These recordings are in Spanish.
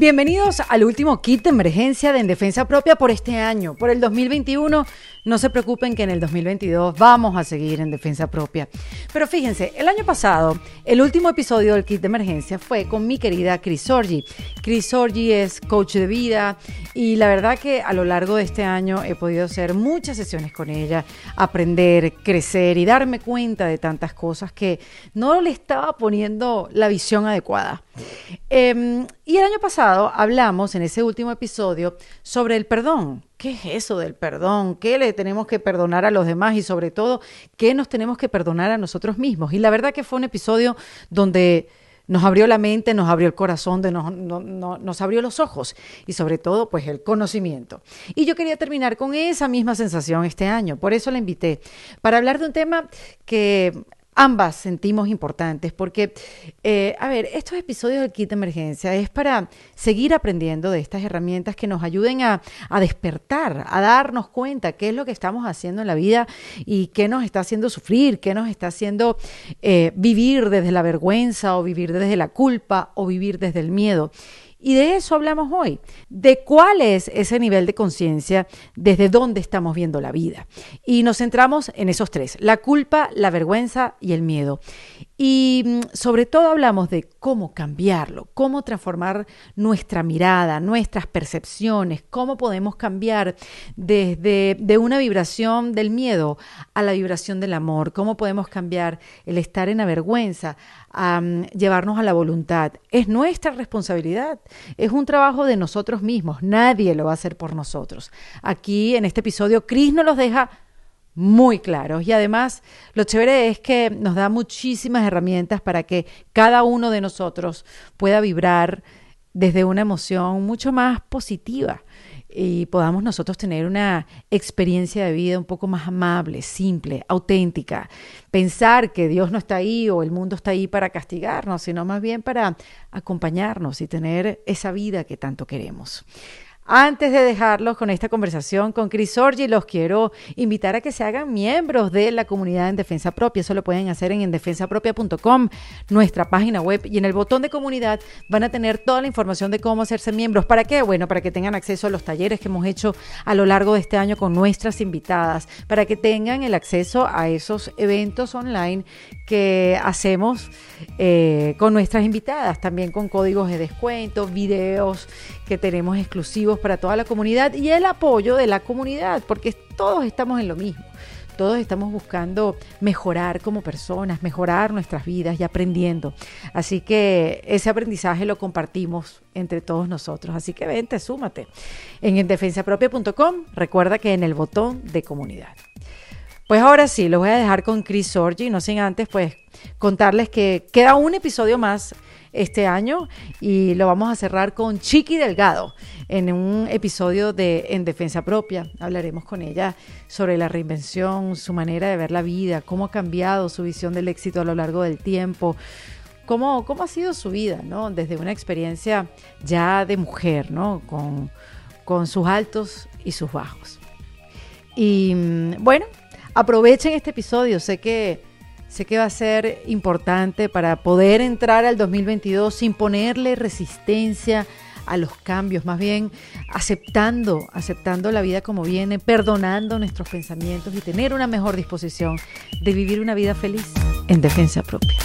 Bienvenidos al último kit de emergencia de En Defensa Propia por este año, por el 2021. No se preocupen que en el 2022 vamos a seguir en Defensa Propia. Pero fíjense, el año pasado, el último episodio del kit de emergencia fue con mi querida Chris Sorgi. Chris Sorgi es coach de vida y la verdad que a lo largo de este año he podido hacer muchas sesiones con ella, aprender, crecer y darme cuenta de tantas cosas que no le estaba poniendo la visión adecuada. Em, y el año pasado hablamos en ese último episodio sobre el perdón. ¿Qué es eso del perdón? ¿Qué le tenemos que perdonar a los demás? Y sobre todo, ¿qué nos tenemos que perdonar a nosotros mismos? Y la verdad que fue un episodio donde nos abrió la mente, nos abrió el corazón, de nos, nos abrió los ojos y sobre todo pues el conocimiento. Y yo quería terminar con esa misma sensación este año, por eso la invité, para hablar de un tema que ambas sentimos importantes, porque, eh, a ver, estos episodios del kit de emergencia es para seguir aprendiendo de estas herramientas que nos ayuden a, despertar, a darnos cuenta qué es lo que estamos haciendo en la vida y qué nos está haciendo sufrir, qué nos está haciendo eh, vivir desde la vergüenza o vivir desde la culpa o vivir desde el miedo. Y de eso hablamos hoy, de cuál es ese nivel de conciencia, desde dónde estamos viendo la vida. Y nos centramos en esos tres, la culpa, la vergüenza y el miedo. Y mm, sobre todo hablamos de cómo cambiarlo, cómo transformar nuestra mirada, nuestras percepciones, cómo podemos cambiar desde de una vibración del miedo a la vibración del amor, cómo podemos cambiar el estar en la vergüenza a llevarnos a la voluntad. Es nuestra responsabilidad, es un trabajo de nosotros mismos, nadie lo va a hacer por nosotros. Aquí en este episodio, Cris nos los deja muy claros. Y además, lo chévere es que nos da muchísimas herramientas para que cada uno de nosotros pueda vibrar desde una emoción mucho más positiva y podamos nosotros tener una experiencia de vida un poco más amable, simple, auténtica. Pensar que Dios no está ahí o el mundo está ahí para castigarnos, sino más bien para acompañarnos y tener esa vida que tanto queremos. Antes de dejarlos con esta conversación con Chris Orgi, los quiero invitar a que se hagan miembros de la comunidad en Defensa Propia. Eso lo pueden hacer en endefensapropia.com, nuestra página web, y en el botón de comunidad van a tener toda la información de cómo hacerse miembros. ¿Para qué? Bueno, para que tengan acceso a los talleres que hemos hecho a lo largo de este año con nuestras invitadas, para que tengan el acceso a esos eventos online que hacemos eh, con nuestras invitadas, también con códigos de descuento, videos que tenemos exclusivos para toda la comunidad y el apoyo de la comunidad, porque todos estamos en lo mismo. Todos estamos buscando mejorar como personas, mejorar nuestras vidas y aprendiendo. Así que ese aprendizaje lo compartimos entre todos nosotros. Así que vente, súmate. En defensapropia.com, recuerda que en el botón de comunidad. Pues ahora sí, lo voy a dejar con Chris Sorgi, no sin antes pues contarles que queda un episodio más este año y lo vamos a cerrar con Chiqui Delgado en un episodio de En Defensa Propia. Hablaremos con ella sobre la reinvención, su manera de ver la vida, cómo ha cambiado su visión del éxito a lo largo del tiempo. Cómo, cómo ha sido su vida, ¿no? Desde una experiencia ya de mujer, ¿no? Con, con sus altos y sus bajos. Y mm, bueno, aprovechen este episodio, sé que, sé que va a ser importante para poder entrar al 2022 sin ponerle resistencia a los cambios, más bien aceptando, aceptando la vida como viene, perdonando nuestros pensamientos y tener una mejor disposición de vivir una vida feliz en defensa propia.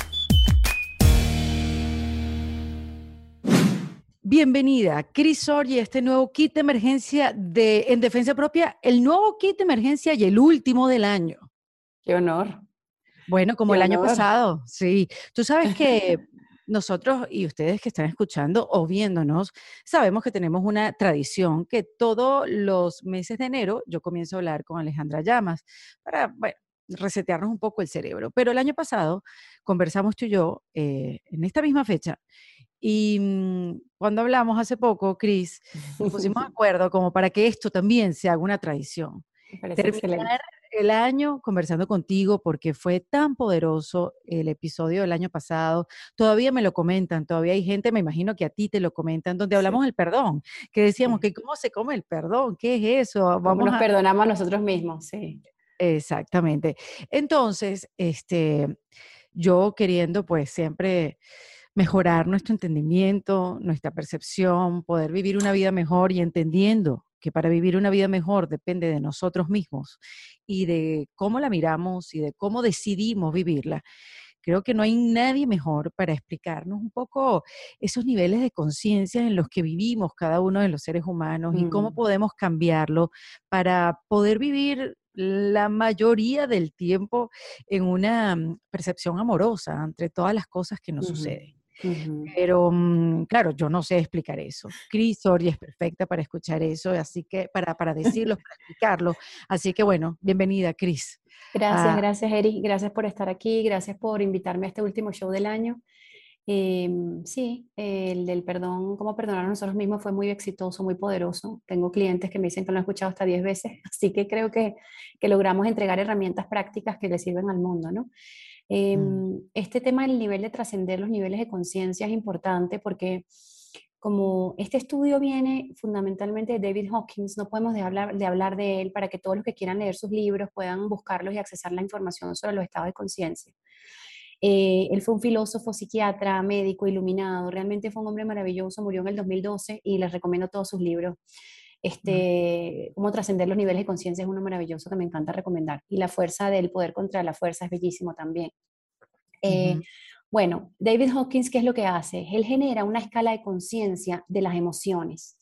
Bienvenida, Cris Orgi, este nuevo kit de emergencia de En Defensa Propia, el nuevo kit de emergencia y el último del año. Qué honor. Bueno, como el año pasado, sí. Tú sabes que nosotros y ustedes que están escuchando o viéndonos, sabemos que tenemos una tradición que todos los meses de enero yo comienzo a hablar con Alejandra Llamas para, bueno, resetearnos un poco el cerebro. Pero el año pasado conversamos tú y yo eh, en esta misma fecha y mm, cuando hablamos hace poco, Cris, nos pusimos de acuerdo como para que esto también se haga una tradición. Terminar el año conversando contigo porque fue tan poderoso el episodio del año pasado. Todavía me lo comentan, todavía hay gente, me imagino que a ti te lo comentan, donde hablamos del perdón, que decíamos que cómo se come el perdón, qué es eso. Vamos nos perdonamos a nosotros mismos, sí. Exactamente. Entonces, este, yo queriendo pues siempre mejorar nuestro entendimiento, nuestra percepción, poder vivir una vida mejor y entendiendo que para vivir una vida mejor depende de nosotros mismos y de cómo la miramos y de cómo decidimos vivirla. Creo que no hay nadie mejor para explicarnos un poco esos niveles de conciencia en los que vivimos cada uno de los seres humanos y cómo mm. podemos cambiarlo para poder vivir la mayoría del tiempo en una mm, percepción amorosa entre todas las cosas que nos suceden. Pero mm, claro, yo no sé explicar eso. Cris Soria es perfecta para escuchar eso, así que para, para decirlo, para explicarlo. Así que bueno, bienvenida, Cris. Gracias, ah. gracias, Eric. Gracias por estar aquí. Gracias por invitarme a este último show del año. Em, sí, el del perdón, cómo perdonar a nosotros mismos fue muy exitoso, muy poderoso. Tengo clientes que me dicen que lo han escuchado hasta 10 veces, así que creo que, que logramos entregar herramientas prácticas que le sirven al mundo, ¿no? Mm. Em, este tema del nivel de trascender los niveles de conciencia es importante porque como este estudio viene fundamentalmente de David Hawkins, no podemos de hablar, de hablar de él para que todos los que quieran leer sus libros puedan buscarlos y accesar la información sobre los estados de conciencia. Eh, él fue un filósofo, psiquiatra, médico, iluminado, realmente fue un hombre maravilloso, murió en el 2012 y les recomiendo todos sus libros. Este, Cómo trascender los niveles de conciencia es uno maravilloso que me encanta recomendar. Y la fuerza del poder contra la fuerza es bellísimo también. Eh, bueno, David Hawkins, ¿qué es lo que hace? Él genera una escala de conciencia de las emociones,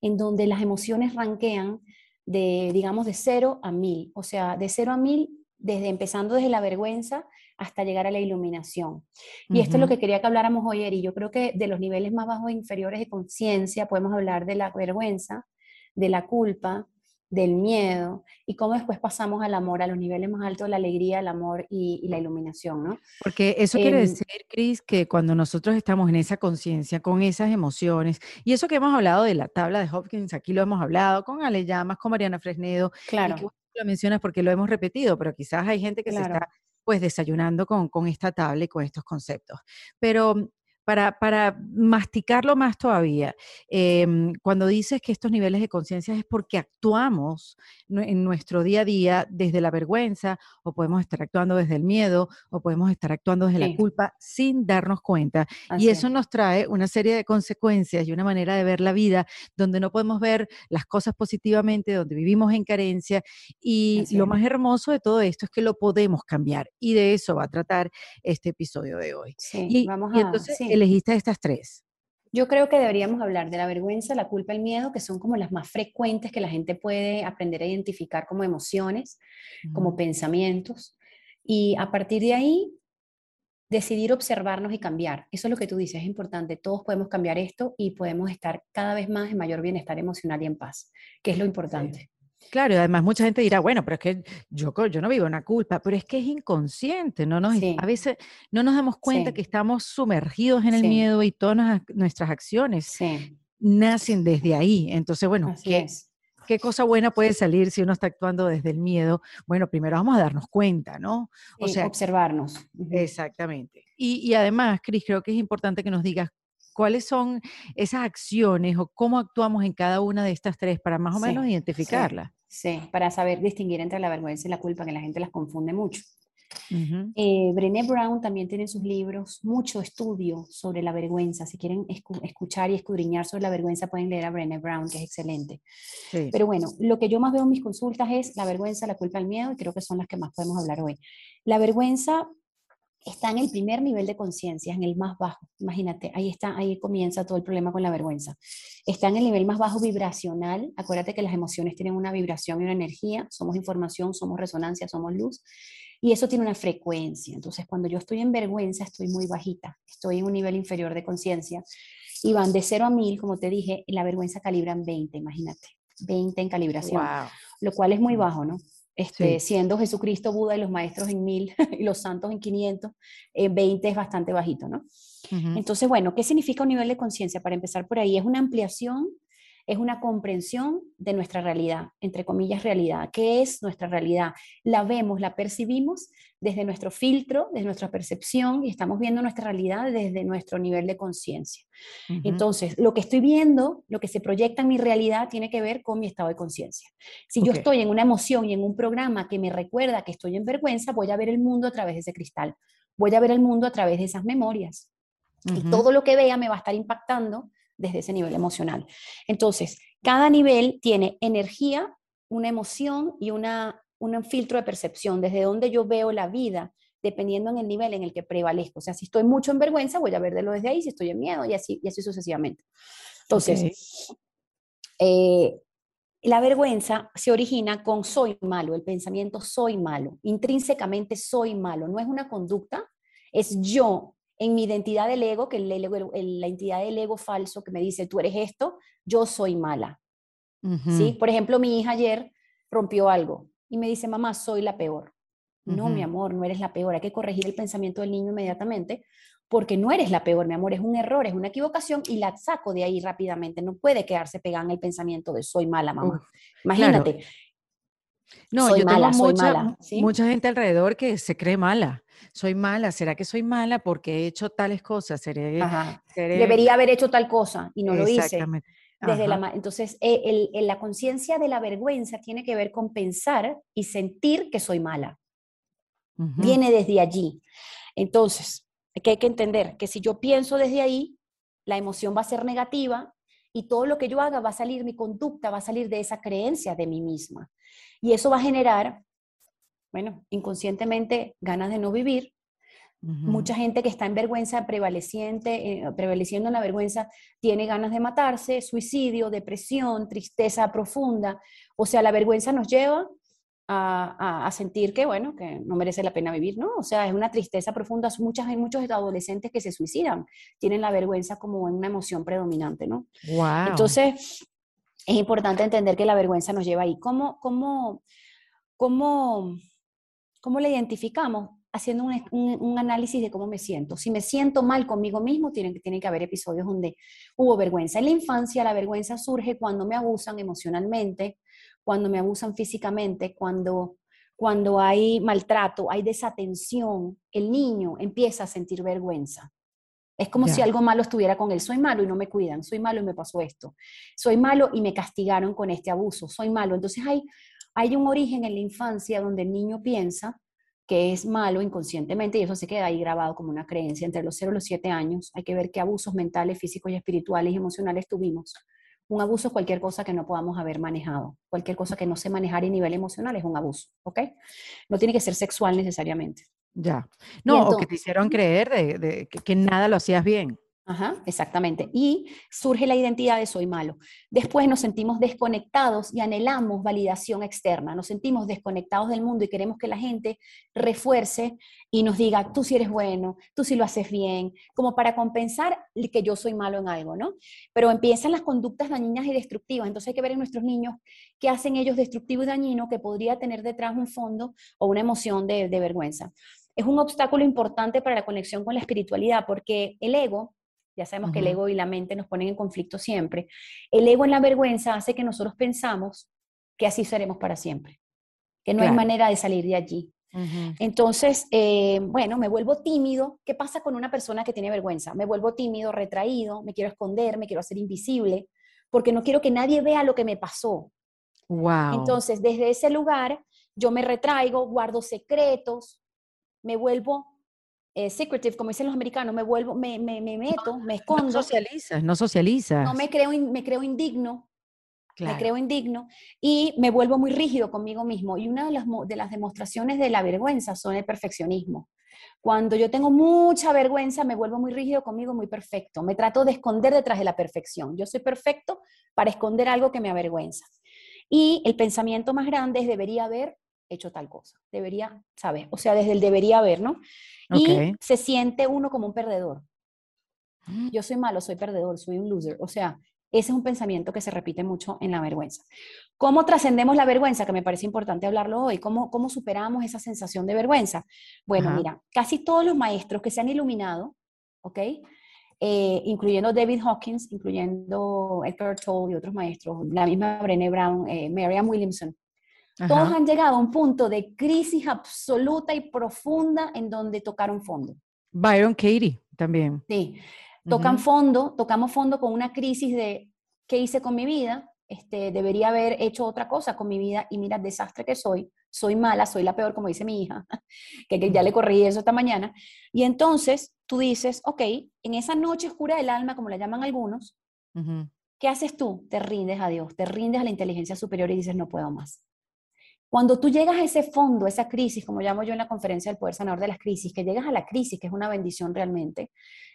en donde las emociones ranquean de, digamos, de 0 a 1000, o sea, de 0 a 1000, desde empezando desde la vergüenza hasta llegar a la iluminación. Y esto es lo que quería que habláramos hoy, y yo creo que de los niveles más bajos e inferiores de conciencia podemos hablar de la vergüenza, de la culpa, del miedo y cómo después pasamos al amor, a los niveles más altos, la alegría, el amor y, la iluminación, ¿no? Porque eso quiere em, decir, Cris, que cuando nosotros estamos en esa conciencia, con esas emociones, y eso que hemos hablado de la tabla de Hopkins, aquí lo hemos hablado con Ale Llamas, con Mariana Fresnedo, claro. Y lo mencionas porque lo hemos repetido, pero quizás hay gente que se está pues desayunando con, con esta tabla y con estos conceptos. Pero para, para masticarlo más todavía, em, cuando dices que estos niveles de conciencia es porque actuamos en nuestro día a día desde la vergüenza, o podemos estar actuando desde el miedo, o podemos estar actuando desde la culpa sin darnos cuenta. y eso nos trae una serie de consecuencias y una manera de ver la vida donde no podemos ver las cosas positivamente, donde vivimos en carencia. Y lo más hermoso de todo esto es que lo podemos cambiar. Y de eso va a tratar este episodio de hoy. y, vamos a, entonces, elegiste estas tres? Yo creo que deberíamos hablar de la vergüenza, la culpa, el miedo, que son como las más frecuentes que la gente puede aprender a identificar como emociones, como pensamientos. Y a partir de ahí, decidir observarnos y cambiar. Eso es lo que tú dices, es importante. Todos podemos cambiar esto y podemos estar cada vez más en mayor bienestar emocional y en paz, que es lo importante. Claro, y además mucha gente dirá, bueno, pero es que yo, yo no vivo una culpa, pero es que es inconsciente, ¿no? Nos, A veces no nos damos cuenta que estamos sumergidos en el miedo y todas nuestras acciones nacen desde ahí. Entonces, bueno, ¿qué, ¿qué cosa buena puede salir si uno está actuando desde el miedo? Bueno, primero vamos a darnos cuenta, ¿no? O sea, observarnos. Exactamente. Y, y además, Cris, creo que es importante que nos digas cuáles son esas acciones o cómo actuamos en cada una de estas tres para más o menos identificarlas. Sí, para saber distinguir entre la vergüenza y la culpa, que la gente las confunde mucho. Eh, Brené Brown también tiene en sus libros mucho estudio sobre la vergüenza. Si quieren escuchar y escudriñar sobre la vergüenza, pueden leer a Brené Brown, que es excelente. Pero bueno, lo que yo más veo en mis consultas es la vergüenza, la culpa, el miedo, y creo que son las que más podemos hablar hoy. La vergüenza está en el primer nivel de conciencia, en el más bajo. Imagínate, ahí está, ahí comienza todo el problema con la vergüenza. Está en el nivel más bajo vibracional. Acuérdate que las emociones tienen una vibración y una energía. Somos información, somos resonancia, somos luz. Y eso tiene una frecuencia. Entonces, cuando yo estoy en vergüenza, estoy muy bajita. Estoy en un nivel inferior de conciencia. Y van de 0 a 1000, como te dije, la vergüenza calibra en 20, imagínate. 20 en calibración. Lo cual es muy bajo, ¿no? Este, siendo Jesucristo, Buda y los maestros en mil y los santos en 500, 20 es bastante bajito, ¿no? Entonces, bueno, ¿qué significa un nivel de conciencia? Para empezar por ahí, es una ampliación es una comprensión de nuestra realidad, entre comillas realidad. ¿Qué es nuestra realidad? La vemos, la percibimos desde nuestro filtro, desde nuestra percepción y estamos viendo nuestra realidad desde nuestro nivel de conciencia. Entonces, lo que estoy viendo, lo que se proyecta en mi realidad tiene que ver con mi estado de conciencia. Si yo estoy en una emoción y en un programa que me recuerda que estoy en vergüenza, voy a ver el mundo a través de ese cristal, voy a ver el mundo a través de esas memorias. Y todo lo que vea me va a estar impactando desde ese nivel emocional. Entonces, cada nivel tiene energía, una emoción y una, un filtro de percepción, desde donde yo veo la vida, dependiendo en el nivel en el que prevalezco. O sea, si estoy mucho en vergüenza, voy a verlo desde ahí, si estoy en miedo, y así, y así sucesivamente. Entonces, eh, la vergüenza se origina con soy malo, el pensamiento soy malo, intrínsecamente soy malo, no es una conducta, es yo en mi identidad del ego, que el ego, la entidad del ego falso que me dice, tú eres esto, yo soy mala. ¿Sí? Por ejemplo, mi hija ayer rompió algo y me dice, mamá, soy la peor. No, mi amor, no eres la peor. Hay que corregir el pensamiento del niño inmediatamente porque no eres la peor, mi amor, es un error, es una equivocación y la saco de ahí rápidamente. No puede quedarse pegada en el pensamiento de soy mala, mamá. Imagínate. No, soy yo mala, tengo mucha, mucha gente alrededor que se cree mala. Soy mala, ¿será que soy mala porque he hecho tales cosas? ¿Seré, Debería haber hecho tal cosa y no lo hice. Desde la, entonces, eh, la conciencia de la vergüenza tiene que ver con pensar y sentir que soy mala. Viene desde allí. Entonces, que hay que entender que si yo pienso desde ahí, la emoción va a ser negativa y todo lo que yo haga va a salir, mi conducta va a salir de esa creencia de mí misma. Y eso va a generar, bueno, inconscientemente ganas de no vivir. Mucha gente que está en vergüenza prevaleciente, eh, prevaleciendo en la vergüenza, tiene ganas de matarse, suicidio, depresión, tristeza profunda. O sea, la vergüenza nos lleva a, sentir que, bueno, que no merece la pena vivir, ¿no? O sea, es una tristeza profunda. Muchas, hay muchos adolescentes que se suicidan, tienen la vergüenza como una emoción predominante, ¿no? Wow. Entonces, es importante entender que la vergüenza nos lleva ahí. ¿Cómo, cómo, cómo, cómo la identificamos? Haciendo un, un, análisis de cómo me siento. Si me siento mal conmigo mismo, tienen, tienen que haber episodios donde hubo vergüenza. En la infancia, la vergüenza surge cuando me abusan emocionalmente, cuando me abusan físicamente, cuando, cuando hay maltrato, hay desatención, el niño empieza a sentir vergüenza. Es como si algo malo estuviera con él. Soy malo y no me cuidan. Soy malo y me pasó esto. Soy malo y me castigaron con este abuso. Soy malo. Entonces hay, hay un origen en la infancia donde el niño piensa que es malo inconscientemente y eso se queda ahí grabado como una creencia entre los 0 y los 7 años. Hay que ver qué abusos mentales, físicos y espirituales y emocionales tuvimos un abuso es cualquier cosa que no podamos haber manejado. Cualquier cosa que no sé manejar a nivel emocional es un abuso, ¿ok? No tiene que ser sexual necesariamente. Ya. No, o que te hicieron creer de, que, nada lo hacías bien. Ajá, exactamente. Y surge la identidad de soy malo. Después nos sentimos desconectados y anhelamos validación externa. Nos sentimos desconectados del mundo y queremos que la gente refuerce y nos diga, tú sí eres bueno, tú sí lo haces bien, como para compensar que yo soy malo en algo, ¿no? Pero empiezan las conductas dañinas y destructivas. Entonces hay que ver en nuestros niños qué hacen ellos destructivo y dañino que podría tener detrás un fondo o una emoción de, de vergüenza. Es un obstáculo importante para la conexión con la espiritualidad porque el ego ya sabemos que el ego y la mente nos ponen en conflicto siempre. El ego en la vergüenza hace que nosotros pensamos que así seremos para siempre, que no hay manera de salir de allí. Entonces, eh, bueno, me vuelvo tímido. ¿Qué pasa con una persona que tiene vergüenza? Me vuelvo tímido, retraído, me quiero esconder, me quiero hacer invisible, porque no quiero que nadie vea lo que me pasó. Wow. Entonces, desde ese lugar, yo me retraigo, guardo secretos, me vuelvo eh, secretive, como dicen los americanos, me vuelvo, me, me, me meto, me escondo. No socializas, no socializas. No me creo, me creo indigno, me creo indigno y me vuelvo muy rígido conmigo mismo. Y una de las, de las demostraciones de la vergüenza son el perfeccionismo. Cuando yo tengo mucha vergüenza, me vuelvo muy rígido conmigo, muy perfecto. Me trato de esconder detrás de la perfección. Yo soy perfecto para esconder algo que me avergüenza. Y el pensamiento más grande es debería haber hecho tal cosa, debería saber, o sea, desde el debería haber, ¿no? Y se siente uno como un perdedor. Mm. Yo soy malo, soy perdedor, soy un loser. O sea, ese es un pensamiento que se repite mucho en la vergüenza. ¿Cómo trascendemos la vergüenza? Que me parece importante hablarlo hoy. ¿Cómo, cómo superamos esa sensación de vergüenza? Bueno, mira, casi todos los maestros que se han iluminado, ¿ok? Eh, incluyendo David Hawkins, incluyendo Edgar Tolle y otros maestros, la misma Brené Brown, eh, Marianne Williamson, todos han llegado a un punto de crisis absoluta y profunda en donde tocaron fondo. Byron Katie también. Sí, tocan fondo, tocamos fondo con una crisis de qué hice con mi vida, este, debería haber hecho otra cosa con mi vida y mira, desastre que soy, soy mala, soy la peor, como dice mi hija, que, ya le corrí eso esta mañana. Y entonces tú dices, ok, en esa noche oscura del alma, como la llaman algunos, ¿qué haces tú? Te rindes a Dios, te rindes a la inteligencia superior y dices, no puedo más. Cuando tú llegas a ese fondo, esa crisis, como llamo yo en la conferencia del poder sanador de las crisis, que llegas a la crisis, que es una bendición realmente,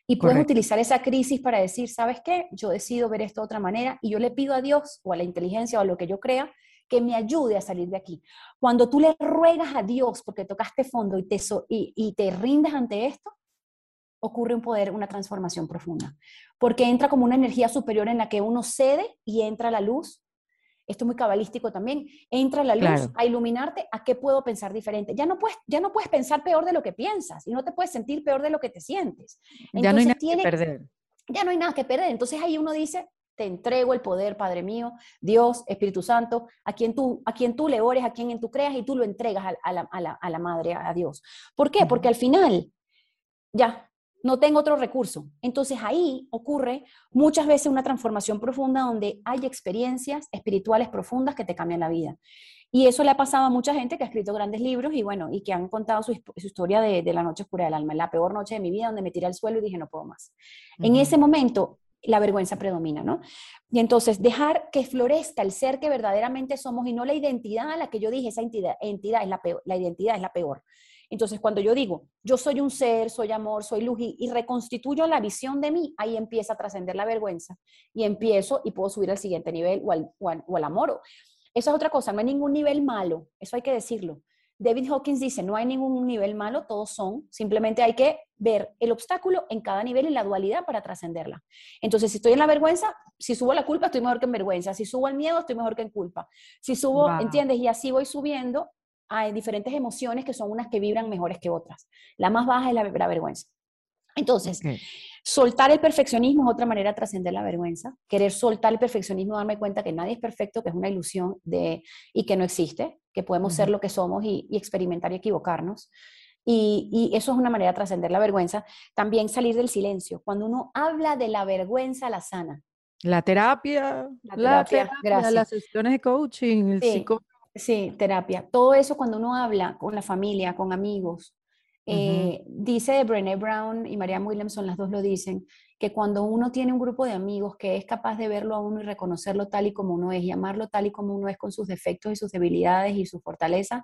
y puedes utilizar esa crisis para decir, ¿sabes qué? Yo decido ver esto de otra manera y yo le pido a Dios o a la inteligencia o a lo que yo crea que me ayude a salir de aquí. Cuando tú le ruegas a Dios porque tocaste fondo y te, y, y te rindes ante esto, ocurre un poder, una transformación profunda. Porque entra como una energía superior en la que uno cede y entra la luz esto es muy cabalístico también, entra la luz a iluminarte a qué puedo pensar diferente. Ya no, puedes, ya no puedes pensar peor de lo que piensas y no te puedes sentir peor de lo que te sientes. ya no hay nada que perder. Ya no hay nada que perder. Entonces ahí uno dice, te entrego el poder, Padre mío, Dios, Espíritu Santo, a quien tú, a quien tú le ores, a quien en tú creas y tú lo entregas a, la, a la, Madre, a Dios. ¿Por qué? Porque al final, ya, no tengo otro recurso. Entonces ahí ocurre muchas veces una transformación profunda donde hay experiencias espirituales profundas que te cambian la vida. Y eso le ha pasado a mucha gente que ha escrito grandes libros y bueno, y que han contado su, historia de, la noche oscura del alma, la peor noche de mi vida donde me tiré al suelo y dije no puedo más. En ese momento la vergüenza predomina, ¿no? Y entonces dejar que florezca el ser que verdaderamente somos y no la identidad a la que yo dije, esa entidad, entidad es la peor, la identidad es la peor. Entonces, cuando yo digo, yo soy un ser, soy amor, soy luz y, reconstituyo la visión de mí, ahí empieza a trascender la vergüenza y empiezo y puedo subir al siguiente nivel o al, o al, amor. Eso es otra cosa, no hay ningún nivel malo, eso hay que decirlo. David Hawkins dice, no hay ningún nivel malo, todos son, simplemente hay que ver el obstáculo en cada nivel y la dualidad para trascenderla. Entonces, si estoy en la vergüenza, si subo la culpa, estoy mejor que en vergüenza, si subo el miedo, estoy mejor que en culpa. Si subo, ¿entiendes? Y así voy subiendo hay diferentes emociones que son unas que vibran mejores que otras. La más baja es la, vergüenza. Entonces, soltar el perfeccionismo es otra manera de trascender la vergüenza. Querer soltar el perfeccionismo, darme cuenta que nadie es perfecto, que es una ilusión de, y que no existe, que podemos ser lo que somos y, experimentar y equivocarnos. Y, eso es una manera de trascender la vergüenza. También salir del silencio. Cuando uno habla de la vergüenza, la sana. La terapia, la terapia, las sesiones de coaching, el psicólogo Sí, terapia. Todo eso cuando uno habla con la familia, con amigos. Eh, dice Brené Brown y Marianne Williamson, las dos lo dicen, que cuando uno tiene un grupo de amigos que es capaz de verlo a uno y reconocerlo tal y como uno es, y amarlo tal y como uno es con sus defectos y sus debilidades y sus fortalezas,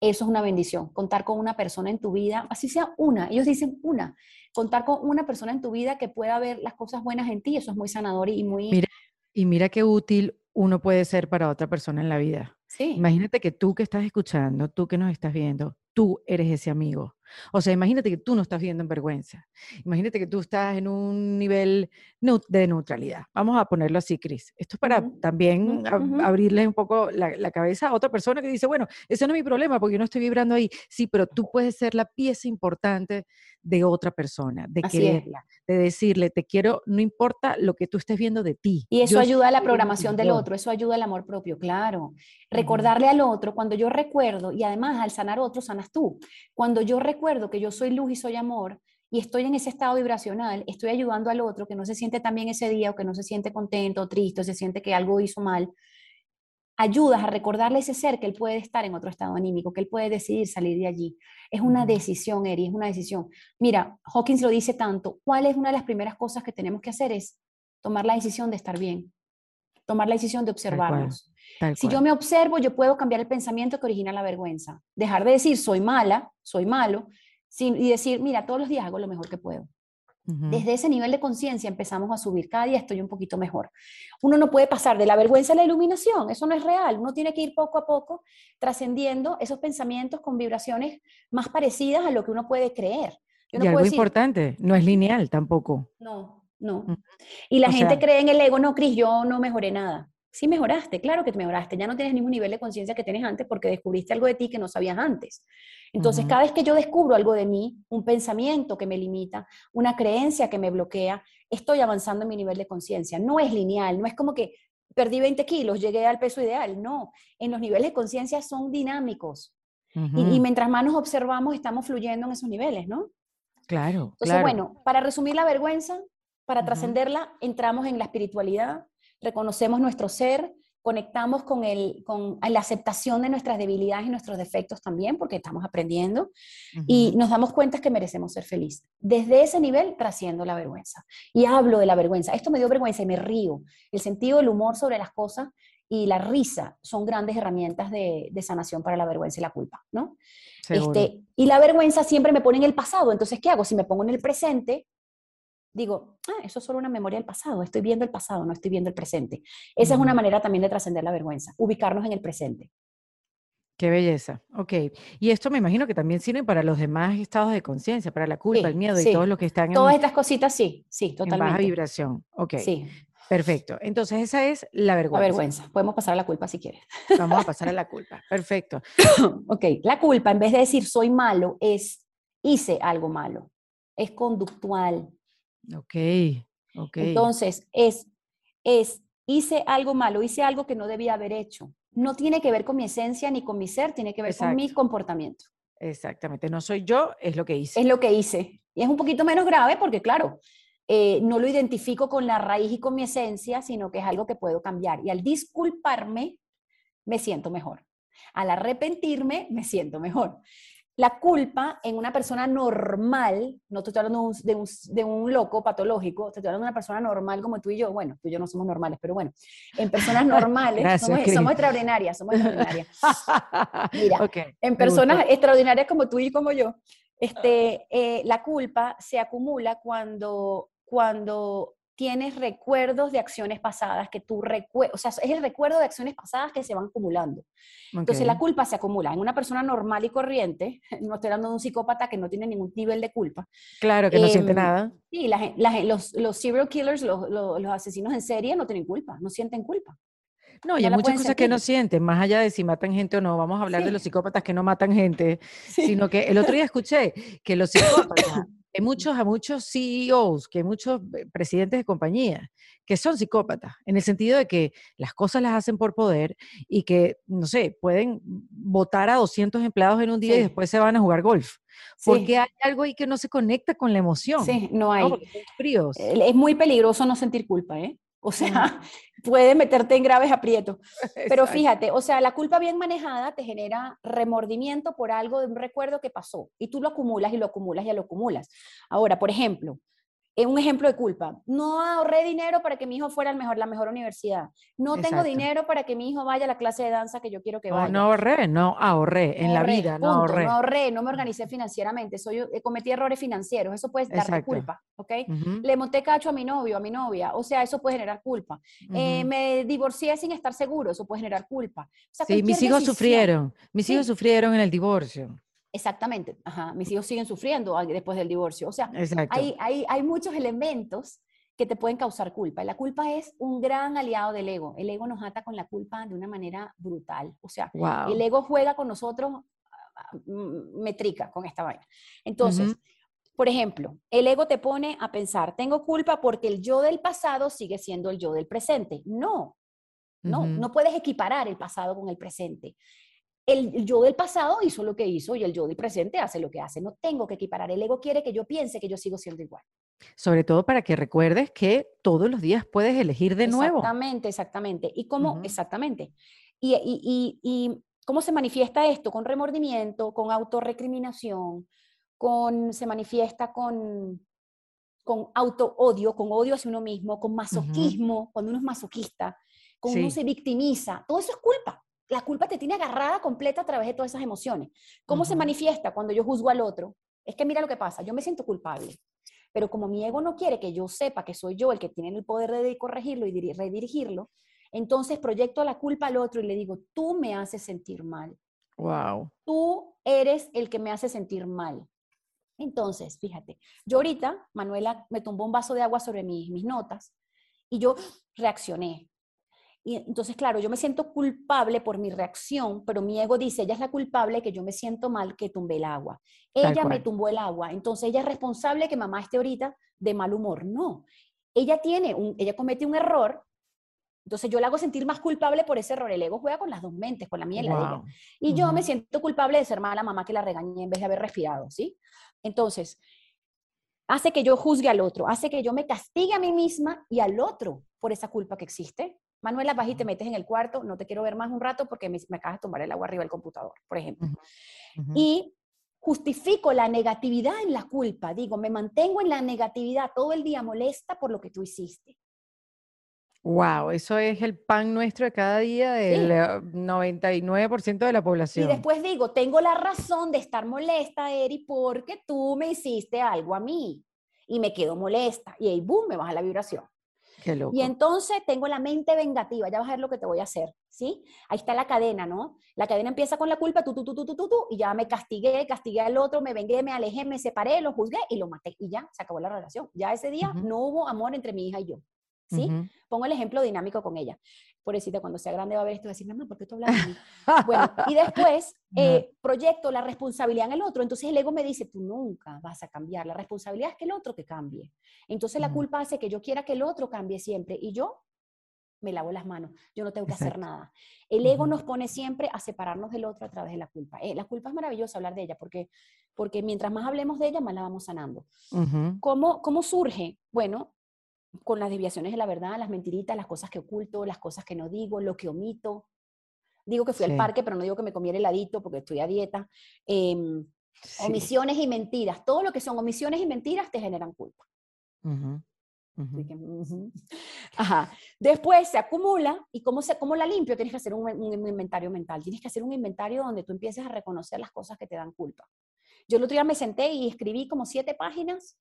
eso es una bendición. Contar con una persona en tu vida, así sea una, ellos dicen una, contar con una persona en tu vida que pueda ver las cosas buenas en ti, eso es muy sanador y muy... Mira, y mira qué útil uno puede ser para otra persona en la vida. Imagínate que tú que estás escuchando, tú que nos estás viendo, tú eres ese amigo. O sea, imagínate que tú no estás viendo en vergüenza. Imagínate que tú estás en un nivel de neutralidad. Vamos a ponerlo así, Cris. Esto es para también abrirle un poco la, cabeza a otra persona que dice, bueno, ese no es mi problema porque yo no estoy vibrando ahí. Sí, pero tú puedes ser la pieza importante de otra persona, de quererla, de decirle, te quiero, no importa lo que tú estés viendo de ti. Y eso ayuda a la programación del otro, eso ayuda al amor propio, claro. Recordarle al otro, cuando yo recuerdo, y además al sanar otro, sanas tú. Cuando yo recuerdo que yo soy luz y soy amor, y estoy en ese estado vibracional, estoy ayudando al otro que no se siente tan bien ese día o que no se siente contento o triste o se siente que algo hizo mal, ayudas a recordarle a ese ser que él puede estar en otro estado anímico, que él puede decidir salir de allí. Es una decisión, Eri, es una decisión. Mira, Hawkins lo dice tanto, ¿cuál es una de las primeras cosas que tenemos que hacer? Es tomar la decisión de estar bien, tomar la decisión de observarnos. Si yo me observo, yo puedo cambiar el pensamiento que origina la vergüenza, dejar de decir soy mala, soy malo, y decir, mira, todos los días hago lo mejor que puedo. Desde ese nivel de conciencia empezamos a subir. Cada día estoy un poquito mejor. Uno no puede pasar de la vergüenza a la iluminación. Eso no es real. Uno tiene que ir poco a poco trascendiendo esos pensamientos con vibraciones más parecidas a lo que uno puede creer. y algo importante, no es lineal tampoco. No, no. Y la gente cree en el ego, no, Cris, yo no mejoré nada. Sí mejoraste, claro que te mejoraste. Ya no tienes ningún nivel de conciencia que tienes antes porque descubriste algo de ti que no sabías antes. Entonces, cada vez que yo descubro algo de mí, un pensamiento que me limita, una creencia que me bloquea, estoy avanzando en mi nivel de conciencia. No es lineal, no es como que perdí 20 kilos, llegué al peso ideal. No, en los niveles de conciencia son dinámicos. y, mientras más nos observamos, estamos fluyendo en esos niveles, ¿no? Claro. Entonces, bueno, para resumir la vergüenza, para trascenderla, entramos en la espiritualidad, reconocemos nuestro ser, conectamos con, el, con la aceptación de nuestras debilidades y nuestros defectos también, porque estamos aprendiendo, y nos damos cuenta que merecemos ser felices. Desde ese nivel trasciendo la vergüenza. Y hablo de la vergüenza. Esto me dio vergüenza y me río. El sentido del humor sobre las cosas y la risa son grandes herramientas de, sanación para la vergüenza y la culpa, ¿no? Este, y la vergüenza siempre me pone en el pasado. Entonces, ¿qué hago? Si me pongo en el presente, digo, ah, eso es solo una memoria del pasado, estoy viendo el pasado, no estoy viendo el presente. Esa es una manera también de trascender la vergüenza, ubicarnos en el presente. Qué belleza. Ok. Y esto me imagino que también sirve para los demás estados de conciencia, para la culpa, el miedo y todo lo que están en. Todas estas cositas, sí, sí, totalmente. En baja vibración. Ok. Sí. Perfecto. Entonces, esa es la vergüenza. La vergüenza. Podemos pasar a la culpa si quieres. Vamos a pasar a la culpa. Perfecto. ok. La culpa, en vez de decir soy malo, es hice algo malo. Es conductual. Ok, ok. Entonces, es, es, hice algo malo, hice algo que no debía haber hecho. No tiene que ver con mi esencia ni con mi ser, tiene que ver con mi comportamiento. Exactamente, no soy yo, es lo que hice. Es lo que hice. Y es un poquito menos grave porque, claro, eh, no lo identifico con la raíz y con mi esencia, sino que es algo que puedo cambiar. Y al disculparme, me siento mejor. Al arrepentirme, me siento mejor. La culpa en una persona normal, no estoy hablando de un, de un, loco patológico, estoy hablando de una persona normal como tú y yo, bueno, tú y yo no somos normales, pero bueno, en personas normales somos, extraordinarias, somos extraordinarias. Mira, en personas extraordinarias como tú y como yo, este, eh, la culpa se acumula cuando, cuando tienes recuerdos de acciones pasadas que tú recuerdas, o sea, es el recuerdo de acciones pasadas que se van acumulando. Entonces la culpa se acumula en una persona normal y corriente, no estoy hablando de un psicópata que no tiene ningún nivel de culpa. Claro, que no siente em, nada. Sí, los, los, serial killers, los, los, asesinos en serie no tienen culpa, no sienten culpa. No, y hay muchas cosas que no sienten, más allá de si matan gente o no. Vamos a hablar de los psicópatas que no matan gente, sino que el otro día escuché que los psicópatas hay muchos, a muchos CEOs, que muchos eh, presidentes de compañías que son psicópatas, en el sentido de que las cosas las hacen por poder y que, no sé, pueden votar a 200 empleados en un día y después se van a jugar golf. Porque hay algo ahí que no se conecta con la emoción. Sí, no hay. fríos. Es muy peligroso no sentir culpa, ¿eh? O sea, puede meterte en graves aprietos. Pero fíjate, o sea, la culpa bien manejada te genera remordimiento por algo de un recuerdo que pasó y tú lo acumulas y lo acumulas y lo acumulas. Ahora, por ejemplo, un ejemplo de culpa. No ahorré dinero para que mi hijo fuera el mejor, la mejor universidad. No tengo dinero para que mi hijo vaya a la clase de danza que yo quiero que vaya. No, ahorré, no ahorré en la vida, no ahorré. No ahorré, no me organicé financieramente, soy, eh, cometí errores financieros, eso puede dar culpa, ¿ok? Le monté cacho a mi novio, a mi novia, o sea, eso puede generar culpa. Eh, me divorcié sin estar seguro, eso puede generar culpa. sí, mis hijos sufrieron, mis hijos sufrieron en el divorcio. Exactamente, Ajá. mis hijos siguen sufriendo después del divorcio. O sea, hay, hay, hay, muchos elementos que te pueden causar culpa. La culpa es un gran aliado del ego. El ego nos ata con la culpa de una manera brutal. O sea, el ego juega con nosotros mm, metrica con esta vaina. Entonces, por ejemplo, el ego te pone a pensar, tengo culpa porque el yo del pasado sigue siendo el yo del presente. No, no, no puedes equiparar el pasado con el presente el yo del pasado hizo lo que hizo y el yo del presente hace lo que hace. No tengo que equiparar. El ego quiere que yo piense que yo sigo siendo igual. Sobre todo para que recuerdes que todos los días puedes elegir de nuevo. Exactamente, exactamente. ¿Y cómo? Exactamente. Y, y, y, cómo se manifiesta esto? Con remordimiento, con autorrecriminación, con, se manifiesta con, con auto-odio, con odio hacia uno mismo, con masoquismo, cuando uno es masoquista, cuando uno se victimiza. Todo eso es culpa la culpa te tiene agarrada completa a través de todas esas emociones. ¿Cómo se manifiesta cuando yo juzgo al otro? Es que mira lo que pasa, yo me siento culpable, pero como mi ego no quiere que yo sepa que soy yo el que tiene el poder de corregirlo y redirigirlo, entonces proyecto la culpa al otro y le digo, tú me haces sentir mal. Wow. Tú eres el que me hace sentir mal. Entonces, fíjate, yo ahorita, Manuela me tumbó un vaso de agua sobre mis, mis notas y yo reaccioné. Y entonces, claro, yo me siento culpable por mi reacción, pero mi ego dice, ella es la culpable que yo me siento mal que tumbé el agua. Ella me tumbó el agua, entonces ella es responsable que mamá esté ahorita de mal humor. No, ella tiene un, ella comete un error, entonces yo la hago sentir más culpable por ese error. El ego juega con las dos mentes, con la mía y la de ella. Y yo me siento culpable de ser mala mamá que la regañé en vez de haber respirado, ¿sí? Entonces, hace que yo juzgue al otro, hace que yo me castigue a mí misma y al otro por esa culpa que existe. Manuela, vas y te metes en el cuarto, no te quiero ver más un rato porque me, acabas de tomar el agua arriba del computador, por ejemplo. Y justifico la negatividad en la culpa, digo, me mantengo en la negatividad todo el día molesta por lo que tú hiciste. Wow, eso es el pan nuestro de cada día del 99% de la población. Y después digo, tengo la razón de estar molesta, Eri, porque tú me hiciste algo a mí y me quedo molesta. Y ahí, boom, me baja la vibración. Qué loco. Y entonces tengo la mente vengativa, ya vas a ver lo que te voy a hacer, ¿sí? Ahí está la cadena, ¿no? La cadena empieza con la culpa, tú, tú, tú, tú, tú, tú, tú, y ya me castigué, castigué al otro, me vengué, me alejé, me separé, lo juzgué y lo maté. Y ya, se acabó la relación. Ya ese día no hubo amor entre mi hija y yo. ¿sí? Pongo el ejemplo dinámico con ella. Pobrecita, cuando sea grande va a ver esto y va a decir, mamá, ¿por qué tú hablas de mí? bueno, y después eh, proyecto la responsabilidad en el otro. Entonces el ego me dice, tú nunca vas a cambiar. La responsabilidad es que el otro te cambie. Entonces la culpa hace que yo quiera que el otro cambie siempre y yo me lavo las manos. Yo no tengo que hacer nada. El ego nos pone siempre a separarnos del otro a través de la culpa. Eh, la culpa es maravillosa hablar de ella porque, porque mientras más hablemos de ella, más la vamos sanando. ¿Cómo, ¿Cómo surge? Bueno, con las desviaciones de la verdad, las mentiritas, las cosas que oculto, las cosas que no digo, lo que omito. Digo que fui al parque, pero no digo que me comí el heladito porque estoy a dieta. Em, omisiones y mentiras. Todo lo que son omisiones y mentiras te generan culpa. Ajá. Después se acumula y ¿cómo, se, cómo la limpio? Tienes que hacer un, un, inventario mental. Tienes que hacer un inventario donde tú empieces a reconocer las cosas que te dan culpa. Yo el otro día me senté y escribí como siete páginas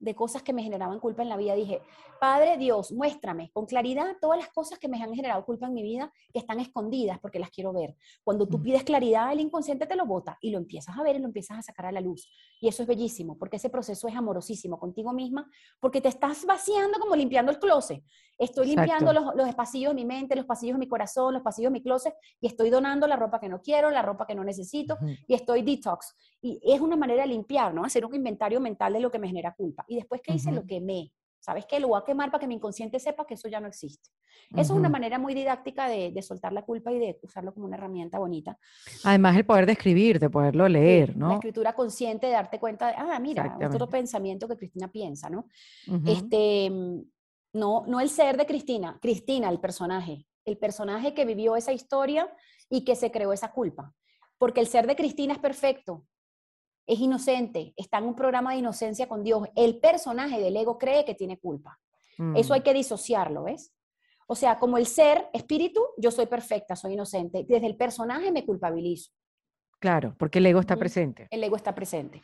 de cosas que me generaban culpa en la vida, dije, Padre Dios, muéstrame con claridad todas las cosas que me han generado culpa en mi vida, que están escondidas porque las quiero ver. Cuando tú pides claridad, el inconsciente te lo bota y lo empiezas a ver y lo empiezas a sacar a la luz. Y eso es bellísimo, porque ese proceso es amorosísimo contigo misma, porque te estás vaciando como limpiando el closet. Estoy limpiando los, los pasillos de mi mente, los pasillos de mi corazón, los pasillos de mi closet, y estoy donando la ropa que no quiero, la ropa que no necesito, y estoy detox. Y es una manera de limpiar, ¿no? Hacer un inventario mental de lo que me genera culpa y después que hice lo quemé. ¿Sabes qué? Lo voy a quemar para que mi inconsciente sepa que eso ya no existe. Eso es una manera muy didáctica de, de, soltar la culpa y de usarlo como una herramienta bonita. Además, el poder de escribir, de poderlo leer, ¿no? La escritura consciente, de darte cuenta de, ah, mira, otro pensamiento que Cristina piensa, ¿no? Este, no, no el ser de Cristina, Cristina, el personaje, el personaje que vivió esa historia y que se creó esa culpa. Porque el ser de Cristina es perfecto, es inocente, está en un programa de inocencia con Dios. El personaje del ego cree que tiene culpa. Eso hay mm. que disociarlo, ¿ves? O sea, como el ser, espíritu, yo soy perfecta, soy inocente. Desde el personaje me culpabilizo. Claro, porque el ego está presente. El ego está presente.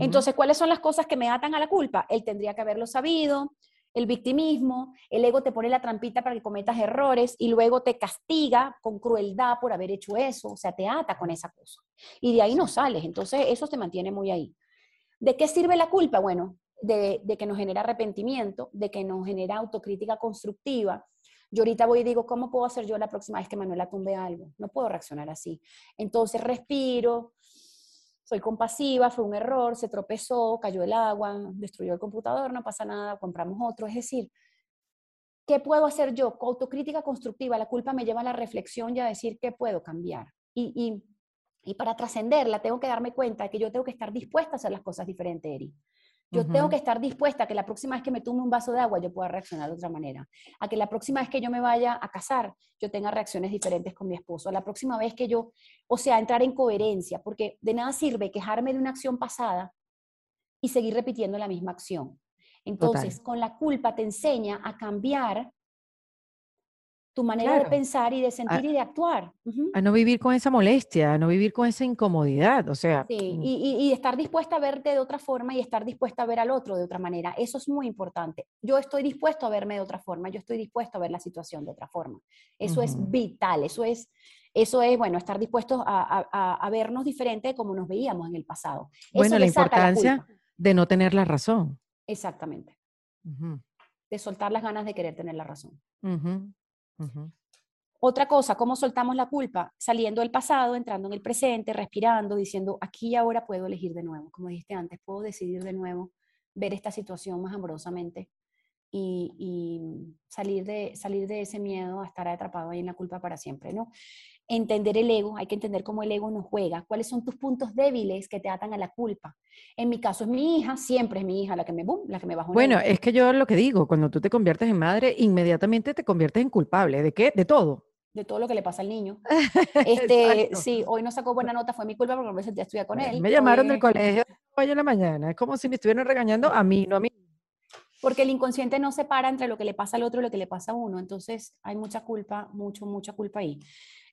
Entonces, ¿cuáles son las cosas que me atan a la culpa? Él tendría que haberlo sabido, el victimismo, el ego te pone la trampita para que cometas errores y luego te castiga con crueldad por haber hecho eso, o sea, te ata con esa cosa. Y de ahí no sales, entonces eso te mantiene muy ahí. ¿De qué sirve la culpa? Bueno, de, que nos genera arrepentimiento, de que nos genera autocrítica constructiva, yo ahorita voy y digo, ¿cómo puedo hacer yo la próxima vez que Manuela tumbe algo? No puedo reaccionar así. Entonces respiro, soy compasiva, fue un error, se tropezó, cayó el agua, destruyó el computador, no pasa nada, compramos otro. Es decir, ¿qué puedo hacer yo? Autocrítica constructiva, la culpa me lleva a la reflexión y a decir qué puedo cambiar. Y, y, y para trascenderla, tengo que darme cuenta de que yo tengo que estar dispuesta a hacer las cosas diferentes, Eri. Yo tengo que estar dispuesta a que la próxima vez que me tome un vaso de agua yo pueda reaccionar de otra manera. A que la próxima vez que yo me vaya a casar yo tenga reacciones diferentes con mi esposo. A la próxima vez que yo, o sea, entrar en coherencia, porque de nada sirve quejarme de una acción pasada y seguir repitiendo la misma acción. Entonces, con la culpa te enseña a cambiar tu manera de pensar y de sentir y de actuar. A no vivir con esa molestia, a no vivir con esa incomodidad, o sea. Sí, mm. y, y, estar dispuesta a verte de otra forma y estar dispuesta a ver al otro de otra manera. Eso es muy importante. Yo estoy dispuesto a verme de otra forma, yo estoy dispuesto a ver la situación de otra forma. Eso es vital, eso es, eso es, bueno, estar dispuestos a, a, a, vernos diferente de como nos veíamos en el pasado. Bueno, la importancia de no tener la razón. Exactamente. De soltar las ganas de querer tener la razón. Otra cosa, ¿cómo soltamos la culpa? Saliendo del pasado, entrando en el presente, respirando, diciendo, aquí y ahora puedo elegir de nuevo. Como dijiste antes, puedo decidir de nuevo, ver esta situación más amorosamente y, salir, de, salir de ese miedo a estar atrapado ahí en la culpa para siempre, ¿no? Entender el ego, hay que entender cómo el ego nos juega, cuáles son tus puntos débiles que te atan a la culpa. En mi caso es mi hija, siempre es mi hija la que me, boom, la que me baja. Bueno, es que yo lo que digo, cuando tú te conviertes en madre, inmediatamente te conviertes en culpable. ¿De qué? De todo. De todo lo que le pasa al niño. este, sí, hoy no sacó buena nota, fue mi culpa porque no me sentía estudiar con él. Me llamaron del colegio hoy en la mañana. Es como si me estuvieran regañando a mí, no a mí. Porque el inconsciente no separa entre lo que le pasa al otro y lo que le pasa a uno. Entonces hay mucha culpa, mucho, mucha culpa ahí.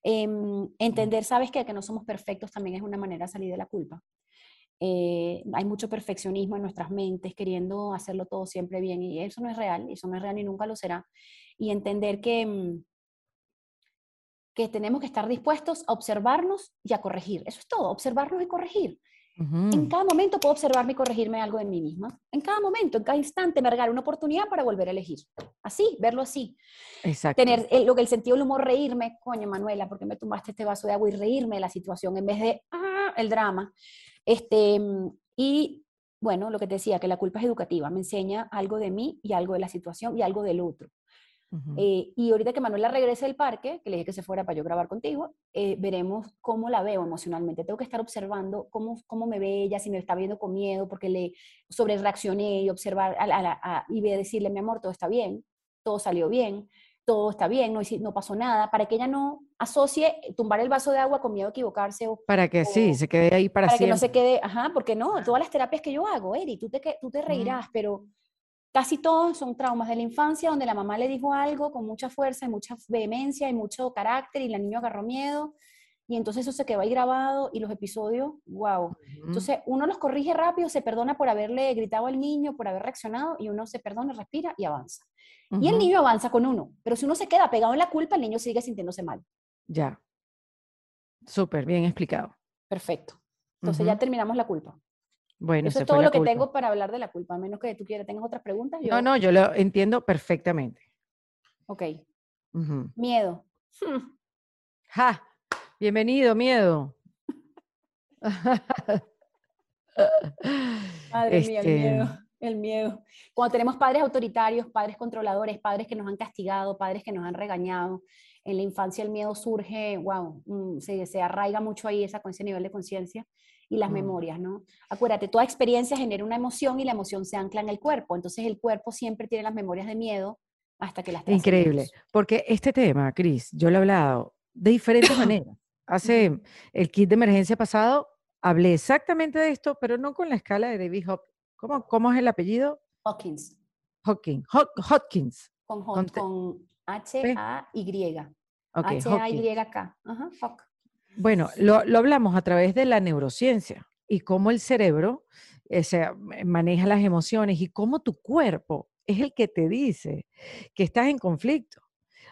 Em, entender, sabes que, que no somos perfectos también es una manera de salir de la culpa. Eh, hay mucho perfeccionismo en nuestras mentes, queriendo hacerlo todo siempre bien, y eso no es real, eso no es real y nunca lo será. Y entender que, mm, que tenemos que estar dispuestos a observarnos y a corregir. Eso es todo, observarnos y corregir. En cada momento puedo observarme y corregirme algo de mí misma. En cada momento, en cada instante me regala una oportunidad para volver a elegir. Así, verlo así. Exacto. Tener lo que el sentido del humor, reírme, coño Manuela, porque me tomaste este vaso de agua y reírme de la situación en vez de ah, el drama. Este, y bueno, lo que te decía, que la culpa es educativa, me enseña algo de mí y algo de la situación y algo del otro. Eh, y ahorita que Manuela regrese del parque, que le dije que se fuera para yo grabar contigo, eh, veremos cómo la veo emocionalmente. Tengo que estar observando cómo, cómo me ve ella, si me está viendo con miedo, porque le sobre reaccioné y observar a, y voy a decirle, mi amor, todo está bien, todo salió bien, todo está bien, no, no pasó nada, para que ella no asocie tumbar el vaso de agua con miedo a equivocarse. O, para que sí, se quede ahí para, para siempre. que no se quede, ajá, porque no, todas las terapias que yo hago, Eri, tú te, tú te reirás, pero Casi todos son traumas de la infancia donde la mamá le dijo algo con mucha fuerza y mucha vehemencia y mucho carácter y la niña agarró miedo y entonces eso se quedó ahí grabado y los episodios, wow. Entonces uno los corrige rápido, se perdona por haberle gritado al niño, por haber reaccionado y uno se perdona, respira y avanza. Y el niño avanza con uno, pero si uno se queda pegado en la culpa, el niño sigue sintiéndose mal. Ya. Súper bien explicado. Perfecto. Entonces ya terminamos la culpa. Bueno, eso es todo lo que tengo para hablar de la culpa, a menos que tú quieras, tengas otras preguntas. No, no, yo lo entiendo perfectamente. Ok. Miedo. Ja, bienvenido, miedo. Madre mía, el miedo, este el miedo. Cuando tenemos padres autoritarios, padres controladores, padres que nos han castigado, padres que nos han regañado, en la infancia el miedo surge, wow, mm, se, se arraiga mucho ahí esa, con ese nivel de conciencia y las mm. memorias, ¿no? Acuérdate, toda experiencia genera una emoción y la emoción se ancla en el cuerpo, entonces el cuerpo siempre tiene las memorias de miedo hasta que las Increíble, porque este tema, Cris, yo lo he hablado de diferentes maneras. Hace el kit de emergencia pasado hablé exactamente de esto, pero no con la escala de David Hopkins. ¿Cómo, cómo es el apellido? Hawkins. Hawkins. Hopkins. Con, con, H-A-Y. H-A-Y-K. Ajá, bueno, lo, hablamos a través de la neurociencia y cómo el cerebro eh, maneja las emociones y cómo tu cuerpo es el que te dice que estás en conflicto.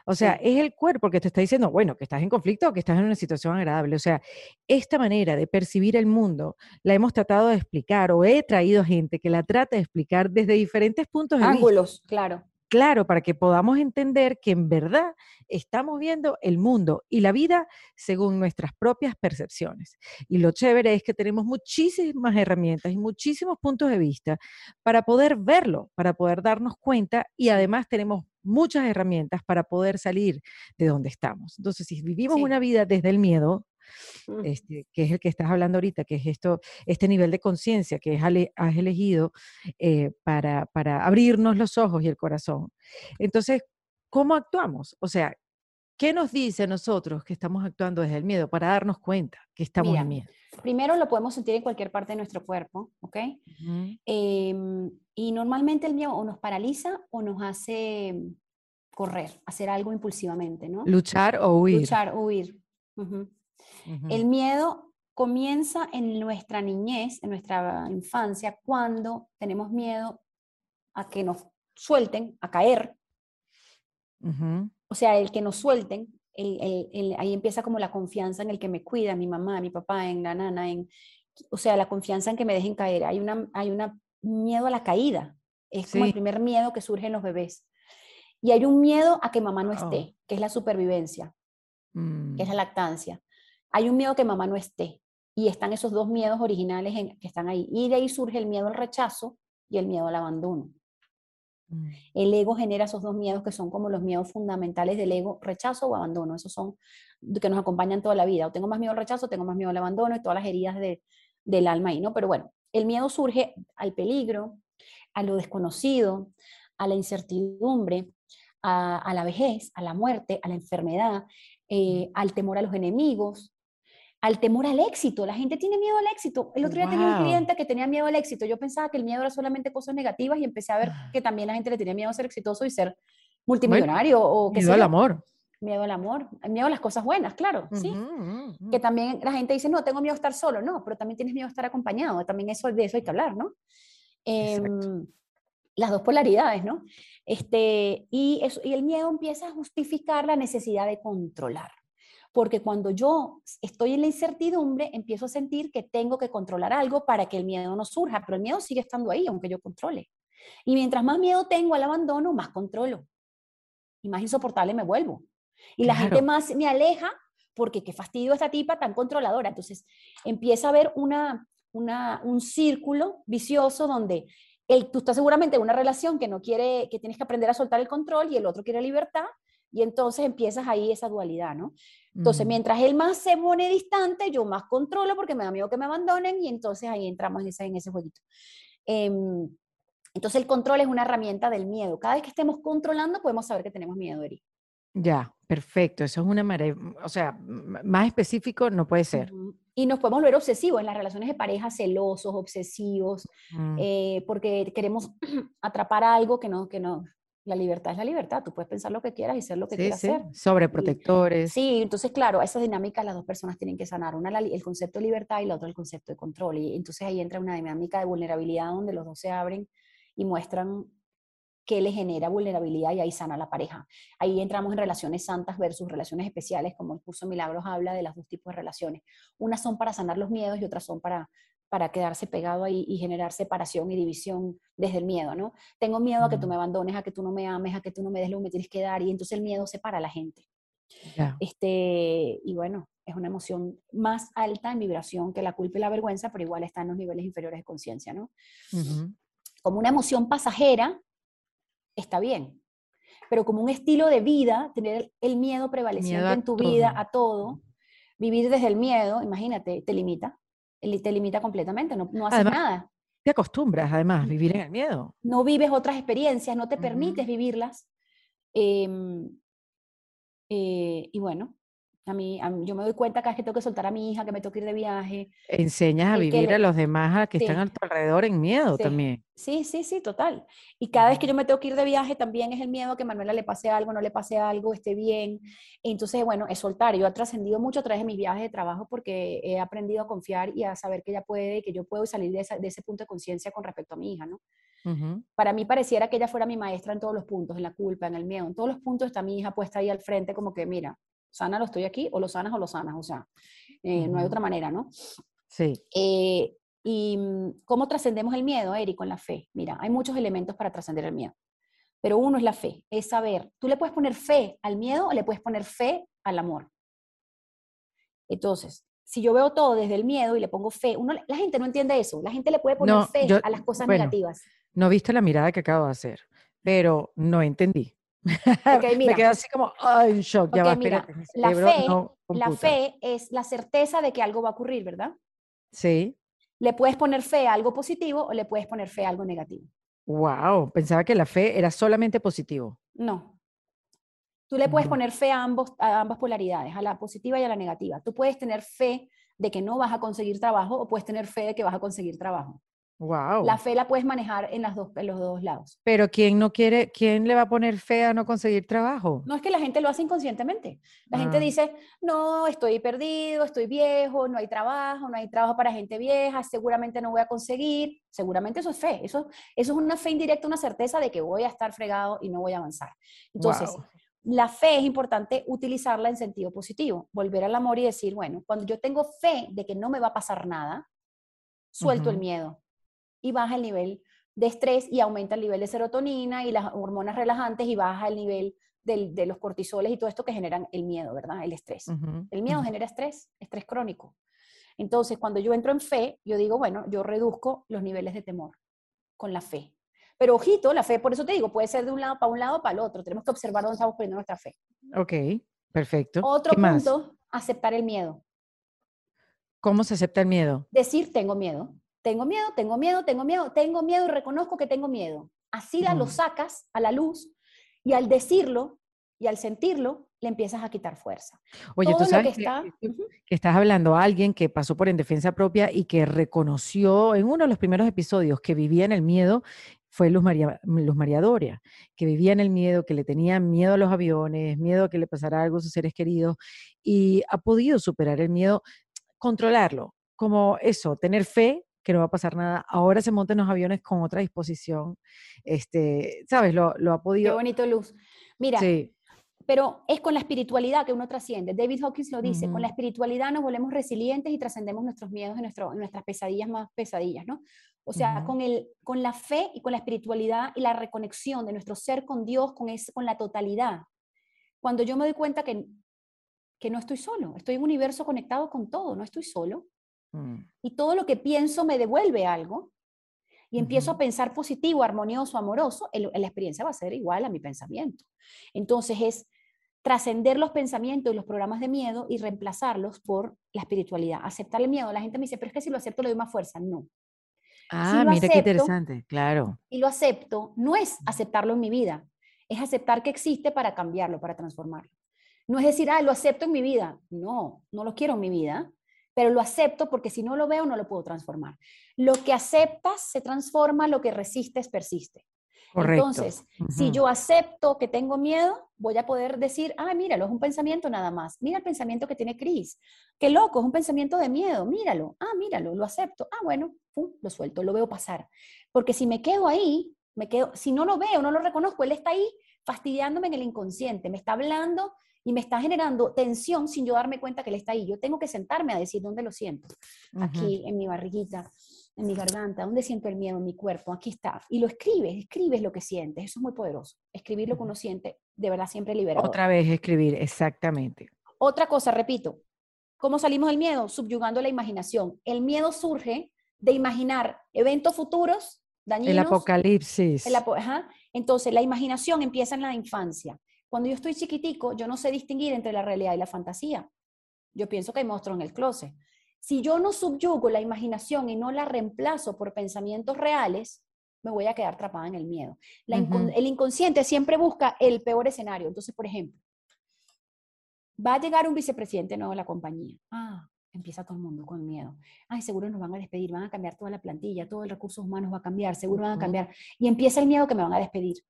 O sea, es el cuerpo que te está diciendo, bueno, que estás en conflicto o que estás en una situación agradable. O sea, esta manera de percibir el mundo la hemos tratado de explicar o he traído gente que la trata de explicar desde diferentes puntos de vista. Ángulos, claro claro para que podamos entender que en verdad estamos viendo el mundo y la vida según nuestras propias percepciones. Y lo chévere es que tenemos muchísimas herramientas y muchísimos puntos de vista para poder verlo, para poder darnos cuenta y además tenemos muchas herramientas para poder salir de donde estamos. Entonces, si vivimos una vida desde el miedo, este, que es el que estás hablando ahorita, que es esto, este nivel de conciencia que has elegido eh, para, para abrirnos los ojos y el corazón. Entonces, ¿cómo actuamos? O sea, ¿qué nos dice a nosotros que estamos actuando desde el miedo para darnos cuenta que estamos en miedo? Primero lo podemos sentir en cualquier parte de nuestro cuerpo, ¿ok? Em, y normalmente el miedo o nos paraliza o nos hace correr, hacer algo impulsivamente, ¿no? Luchar o huir. Luchar o huir. El miedo comienza en nuestra niñez, en nuestra infancia, cuando tenemos miedo a que nos suelten, a caer. O sea, el que nos suelten, ahí empieza como la confianza en el que me cuida, mi mamá, mi papá, en la nana, en, o sea, la confianza en que me dejen caer. Hay una, hay una miedo a la caída. Es como el primer miedo que surge en los bebés. Y hay un miedo a que mamá no esté, oh. que es la supervivencia, que es la mm. lactancia hay un miedo que mamá no esté. Y están esos dos miedos originales que están ahí. Y de ahí surge el miedo al rechazo y el miedo al abandono. Mm. El ego genera esos dos miedos que son como los miedos fundamentales del ego, rechazo o abandono. Esos son que nos acompañan toda la vida. O tengo más miedo al rechazo, tengo más miedo al abandono y todas las heridas de, del alma ahí, ¿no? Pero bueno, el miedo surge al peligro, a lo desconocido, a la incertidumbre, a, la vejez, a la muerte, a la enfermedad, eh, al temor a los enemigos, al temor al éxito. La gente tiene miedo al éxito. El otro día tenía un cliente que tenía miedo al éxito. Yo pensaba que el miedo era solamente cosas negativas y empecé a ver ah. que también la gente le tenía miedo a ser exitoso y ser multimillonario o que Miedo al amor. Miedo al amor, miedo a las cosas buenas, claro, sí. Que también la gente dice, no, tengo miedo a estar solo, no, pero también tienes miedo a estar acompañado, también eso, de eso hay que hablar, ¿no? Em, las dos polaridades, ¿no? Este, y, eso, y el miedo empieza a justificar la necesidad de controlar. Porque cuando yo estoy en la incertidumbre, empiezo a sentir que tengo que controlar algo para que el miedo no surja, pero el miedo sigue estando ahí, aunque yo controle. Y mientras más miedo tengo al abandono, más controlo. Y más insoportable me vuelvo. Y la gente más me aleja porque qué fastidio esta tipa tan controladora. Entonces empieza a haber una, una, un círculo vicioso donde el, tú estás seguramente en una relación que no quiere, que tienes que aprender a soltar el control y el otro quiere libertad y entonces empiezas ahí esa dualidad, ¿no? Entonces, mientras él más se pone distante, yo más controlo porque me da miedo que me abandonen y entonces ahí entramos en ese, en ese jueguito. Em, entonces, el control es una herramienta del miedo. Cada vez que estemos controlando, podemos saber que tenemos miedo, Eri. Ya, perfecto. Eso es una manera, o sea, más específico no puede ser. Y nos podemos ver obsesivos en las relaciones de pareja, celosos, obsesivos, mm. eh, porque queremos atrapar algo que no, que no, la libertad es la libertad, tú puedes pensar lo que quieras y ser lo que quieras sí. ser. Sobreprotectores. Sí, entonces claro, esa dinámica las dos personas tienen que sanar, una el concepto de libertad y la otra el concepto de control. Y entonces ahí entra una dinámica de vulnerabilidad donde los dos se abren y muestran qué le genera vulnerabilidad y ahí sana la pareja. Ahí entramos en relaciones santas versus relaciones especiales, como el curso Milagros habla de las dos tipos de relaciones. Unas son para sanar los miedos y otras son para para quedarse pegado ahí y generar separación y división desde el miedo, ¿no? Tengo miedo a que tú me abandones, a que tú no me ames, a que tú no me des lo que me tienes que dar, y entonces el miedo separa a la gente. Este, y bueno, es una emoción más alta en vibración que la culpa y la vergüenza, pero igual está en los niveles inferiores de conciencia, ¿no? Como una emoción pasajera, está bien, pero como un estilo de vida, tener el miedo prevaleciente en tu vida a todo, vivir desde el miedo, imagínate, te limita te limita completamente, no, no haces nada. Te acostumbras además a vivir en el miedo. No vives otras experiencias, no te permites vivirlas. Em, eh, y bueno, a mí, yo me doy cuenta cada vez que tengo que soltar a mi hija, que me tengo que ir de viaje. Enseñas a vivir a los demás a que están a tu alrededor en miedo también. Sí, sí, sí, total. Y cada vez que yo me tengo que ir de viaje también es el miedo que Manuela le pase algo, no le pase algo, esté bien. Entonces, bueno, es soltar. Yo he trascendido mucho a través de mis viajes de trabajo porque he aprendido a confiar y a saber que ella puede y que yo puedo salir de, ese punto de conciencia con respecto a mi hija, ¿no? Para mí pareciera que ella fuera mi maestra en todos los puntos, en la culpa, en el miedo, en todos los puntos está mi hija puesta ahí al frente como que, mira, sana lo estoy aquí, o lo sanas o lo sanas, o sea, eh, no hay otra manera, ¿no? Sí. Eh, ¿Y mm, cómo trascendemos el miedo, Eric, con la fe? Mira, hay muchos elementos para trascender el miedo, pero uno es la fe, es saber, tú le puedes poner fe al miedo o le puedes poner fe al amor. Entonces, si yo veo todo desde el miedo y le pongo fe, uno, la gente no entiende eso, la gente le puede poner fe a las cosas negativas. No viste la mirada que acabo de hacer, pero no entendí. me quedo así como, ay, shock, ya va, la, fe, la fe es la certeza de que algo va a ocurrir, ¿verdad? Sí. Le puedes poner fe a algo positivo o le puedes poner fe a algo negativo. Wow, pensaba que la fe era solamente positivo. No. Tú le puedes poner fe a, ambos, a ambas polaridades, a la positiva y a la negativa. Tú puedes tener fe de que no vas a conseguir trabajo o puedes tener fe de que vas a conseguir trabajo. La fe la puedes manejar en, las dos, en los dos lados. Pero ¿quién no quiere, quién le va a poner fe a no conseguir trabajo? No es que la gente lo hace inconscientemente. La gente ah. dice, no, estoy perdido, estoy viejo, no hay trabajo, no hay trabajo para gente vieja, seguramente no voy a conseguir. Seguramente eso es fe. Eso, eso es una fe indirecta, una certeza de que voy a estar fregado y no voy a avanzar. Entonces, la fe es importante utilizarla en sentido positivo. Volver al amor y decir, bueno, cuando yo tengo fe de que no me va a pasar nada, suelto el miedo y baja el nivel de estrés y aumenta el nivel de serotonina y las hormonas relajantes y baja el nivel de los cortisoles y todo esto que generan el miedo, ¿verdad? El estrés. El miedo genera estrés, estrés crónico. Entonces, cuando yo entro en fe, yo digo, bueno, yo reduzco los niveles de temor con la fe. Pero ojito, la fe, por eso te digo, puede ser de un lado para un lado o para el otro. Tenemos que observar dónde estamos poniendo nuestra fe. Ok, perfecto. Otro punto, aceptar el miedo. ¿Cómo se acepta el miedo? Decir, tengo miedo. Tengo miedo, tengo miedo, tengo miedo, tengo miedo y reconozco que tengo miedo. Así lo sacas a la luz y al decirlo y al sentirlo, le empiezas a quitar fuerza. Oye, tú sabes que, estás hablando a alguien que pasó por en defensa propia y que reconoció en uno de los primeros episodios que vivía en el miedo, fue Luz María, Luz María Doria, que vivía en el miedo, que le tenía miedo a los aviones, miedo a que le pasara algo a sus seres queridos y ha podido superar el miedo, controlarlo, como eso, tener fe que no va a pasar nada. Ahora se monta en los aviones con otra disposición. Este, ¿sabes? Lo, lo ha podido. Qué bonito, Luz. Mira, sí pero es con la espiritualidad que uno trasciende. David Hawkins lo dice, con la espiritualidad nos volvemos resilientes y trascendemos nuestros miedos y nuestras pesadillas más pesadillas, ¿no? O sea, con, el, con la fe y con la espiritualidad y la reconexión de nuestro ser con Dios, con, con la totalidad. Cuando yo me doy cuenta que, que no estoy solo, estoy en un universo conectado con todo, no estoy solo. Mm. Y todo lo que pienso me devuelve algo. Y empiezo a pensar positivo, armonioso, amoroso, la experiencia va a ser igual a mi pensamiento. Entonces es trascender los pensamientos y los programas de miedo y reemplazarlos por la espiritualidad. Aceptar el miedo. La gente me dice, pero es que si lo acepto le doy más fuerza. No. Ah, mira qué interesante, claro. Y lo acepto, no es aceptarlo en mi vida, es aceptar que existe para cambiarlo, para transformarlo. No es decir, ah, lo acepto en mi vida. No, no lo quiero en mi vida, pero lo acepto porque si no lo veo no lo puedo transformar. Lo que aceptas se transforma, lo que resistes persiste. Entonces, si yo acepto que tengo miedo, voy a poder decir, ah, míralo, es un pensamiento nada más. Mira el pensamiento que tiene Cris. Qué loco, es un pensamiento de miedo. Míralo. Ah, míralo, lo acepto. Ah, bueno, lo suelto, lo veo pasar. Porque si me quedo ahí, me quedo, si no lo veo, no lo reconozco, él está ahí fastidiándome en el inconsciente, me está hablando y me está generando tensión sin yo darme cuenta que él está ahí. Yo tengo que sentarme a decir dónde lo siento. Aquí, en mi barriguita en mi garganta, dónde siento el miedo en mi cuerpo, aquí está. Y lo escribes, escribes lo que sientes, eso es muy poderoso. Escribir lo que uno siente, de verdad, siempre liberador. Otra vez escribir, exactamente. Otra cosa, repito, ¿cómo salimos del miedo? Subyugando la imaginación. El miedo surge de imaginar eventos futuros dañinos. El apocalipsis. Entonces, la imaginación empieza en la infancia. Cuando yo estoy chiquitico, yo no sé distinguir entre la realidad y la fantasía. Yo pienso que hay monstruos en el closet. Si yo no subyugo la imaginación y no la reemplazo por pensamientos reales, me voy a quedar atrapada en el miedo. El inconsciente siempre busca el peor escenario. Entonces, por ejemplo, va a llegar un vicepresidente nuevo de la compañía. Ah, empieza todo el mundo con miedo. Ay, seguro nos van a despedir, van a cambiar toda la plantilla, todo el recursos humanos va a cambiar, seguro van a cambiar. Y empieza el miedo que me van a despedir.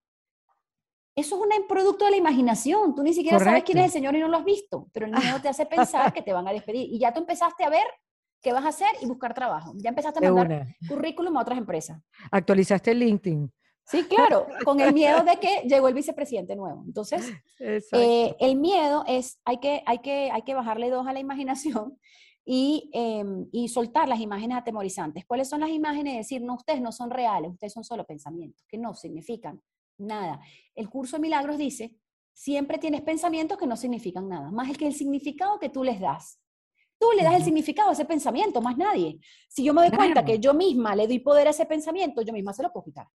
Eso es un producto de la imaginación. Tú ni siquiera sabes quién es el Señor y no lo has visto, pero el miedo te hace pensar que te van a despedir. Y ya tú empezaste a ver qué vas a hacer y buscar trabajo. Ya empezaste a mandar currículum a otras empresas. Actualizaste el LinkedIn. Sí, claro, con el miedo de que llegó el vicepresidente nuevo. Entonces, eh, el miedo es, hay que, hay, que, hay que bajarle dos a la imaginación y, em, y, soltar las imágenes atemorizantes. ¿Cuáles son las imágenes? Decir, no, ustedes no son reales, ustedes son solo pensamientos, que no significan nada. El curso de milagros dice, siempre tienes pensamientos que no significan nada, más el que el significado que tú les das. Tú le das el significado a ese pensamiento, más nadie. Si yo me doy cuenta que yo misma le doy poder a ese pensamiento, yo misma se lo puedo quitar.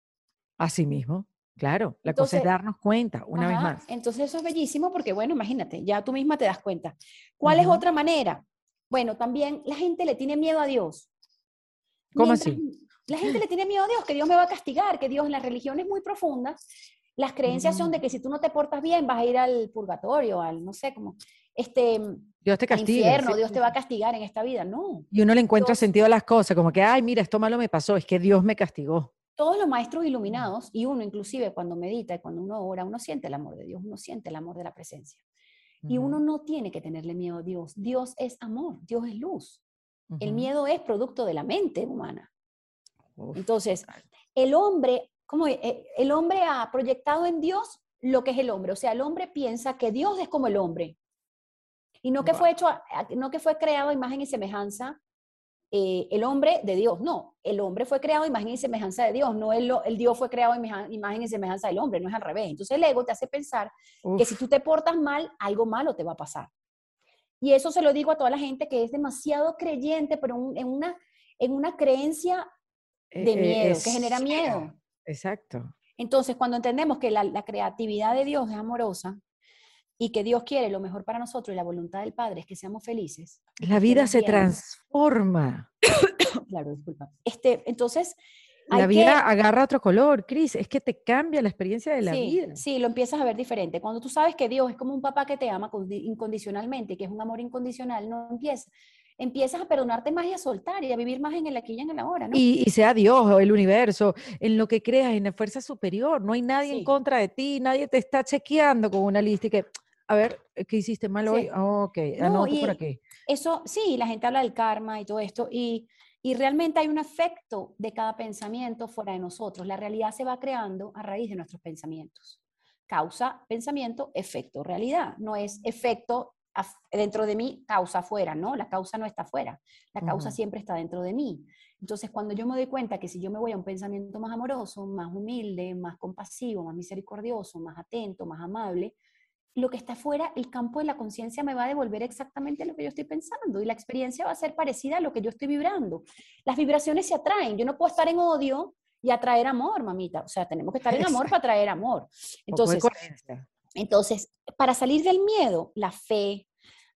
Así mismo, claro. La cosa es darnos cuenta, una vez más. Entonces eso es bellísimo porque, bueno, imagínate, ya tú misma te das cuenta. ¿Cuál es otra manera? Bueno, también la gente le tiene miedo a Dios. ¿Cómo así? La gente le tiene miedo a Dios, que Dios me va a castigar, que Dios en las religiones muy profundas, las creencias son de que si tú no te portas bien vas a ir al purgatorio, al no sé, como este Dios te castiga. Infierno, Dios te va a castigar en esta vida, no. Y uno le encuentra sentido a las cosas, como que, ay, mira, esto malo me pasó, es que Dios me castigó. Todos los maestros iluminados, y uno inclusive cuando medita y cuando uno ora, uno siente el amor de Dios, uno siente el amor de la presencia. Y uno no tiene que tenerle miedo a Dios. Dios es amor, Dios es luz. El miedo es producto de la mente humana. Entonces, el hombre, como eh, el hombre ha proyectado en Dios lo que es el hombre. O sea, el hombre piensa que Dios es como el hombre. Y no que fue hecho, no que fue creado a imagen y semejanza eh, el hombre de Dios. No, el hombre fue creado a imagen y semejanza de Dios. No el, el Dios fue creado a imagen y semejanza del hombre. No es al revés. Entonces el ego te hace pensar que si tú te portas mal, algo malo te va a pasar. Y eso se lo digo a toda la gente que es demasiado creyente, pero en, una, en una creencia de eh, eh, miedo, que genera miedo. Exacto. Entonces, cuando entendemos que la, creatividad de Dios es amorosa y que Dios quiere lo mejor para nosotros y la voluntad del Padre es que seamos felices. La vida se transforma. claro, disculpa. Este, entonces, la vida agarra otro color, Cris, es que te cambia la experiencia de la vida. Sí, lo empiezas a ver diferente. Cuando tú sabes que Dios es como un papá que te ama incondicionalmente, que es un amor incondicional, no empieza, empiezas a perdonarte más y a soltar y a vivir más en el aquí y en el ahora, ¿no? Y, sea Dios o el universo, en lo que creas, en la fuerza superior, no hay nadie en contra de ti, nadie te está chequeando con una lista y que, a ver, ¿qué hiciste mal hoy? Oh, ok, anoto por aquí. Eso, sí, la gente habla del karma y todo esto, y y realmente hay un efecto de cada pensamiento fuera de nosotros. La realidad se va creando a raíz de nuestros pensamientos. Causa, pensamiento, efecto, realidad. No es efecto dentro de mí, causa afuera, ¿no? La causa no está afuera. La causa siempre está dentro de mí. Entonces, cuando yo me doy cuenta que si yo me voy a un pensamiento más amoroso, más humilde, más compasivo, más misericordioso, más atento, más amable, lo que está afuera, el campo de la conciencia me va a devolver exactamente lo que yo estoy pensando y la experiencia va a ser parecida a lo que yo estoy vibrando. Las vibraciones se atraen. Yo no puedo estar en odio y atraer amor, mamita. O sea, tenemos que estar en amor para atraer amor. Entonces, entonces para salir del miedo, la fe,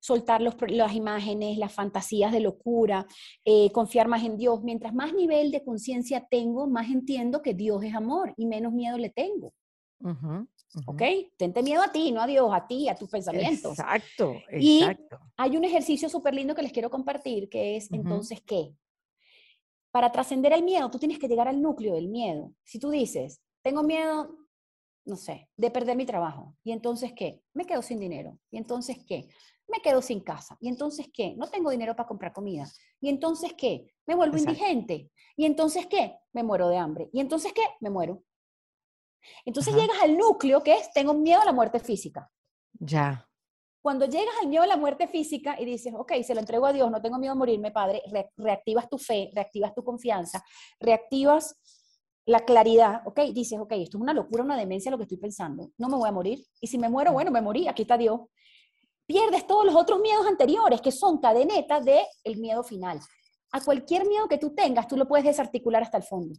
soltar las imágenes, las fantasías de locura, eh, confiar más en Dios. Mientras más nivel de conciencia tengo, más entiendo que Dios es amor y menos miedo le tengo. ¿Ok? Tente miedo a ti, no a Dios, a ti, a tus pensamientos. Exacto, exacto. Y hay un ejercicio súper lindo que les quiero compartir, que es entonces, ¿qué? Para trascender el miedo, tú tienes que llegar al núcleo del miedo. Si tú dices, tengo miedo, no sé, de perder mi trabajo, ¿y entonces qué? Me quedo sin dinero. ¿Y entonces qué? Me quedo sin casa. ¿Y entonces qué? No tengo dinero para comprar comida. ¿Y entonces qué? Me vuelvo indigente. ¿Y entonces qué? Me muero de hambre. ¿Y entonces qué? Me muero. Entonces llegas al núcleo que es, tengo miedo a la muerte física. Ya. Cuando llegas al miedo a la muerte física y dices, ok, se lo entrego a Dios, no tengo miedo a morirme, Padre, reactivas tu fe, reactivas tu confianza, reactivas la claridad, ok, dices, ok, esto es una locura, una demencia lo que estoy pensando, no me voy a morir, y si me muero, bueno, me morí, aquí está Dios. Pierdes todos los otros miedos anteriores, que son cadenetas del el miedo final. A cualquier miedo que tú tengas, tú lo puedes desarticular hasta el fondo.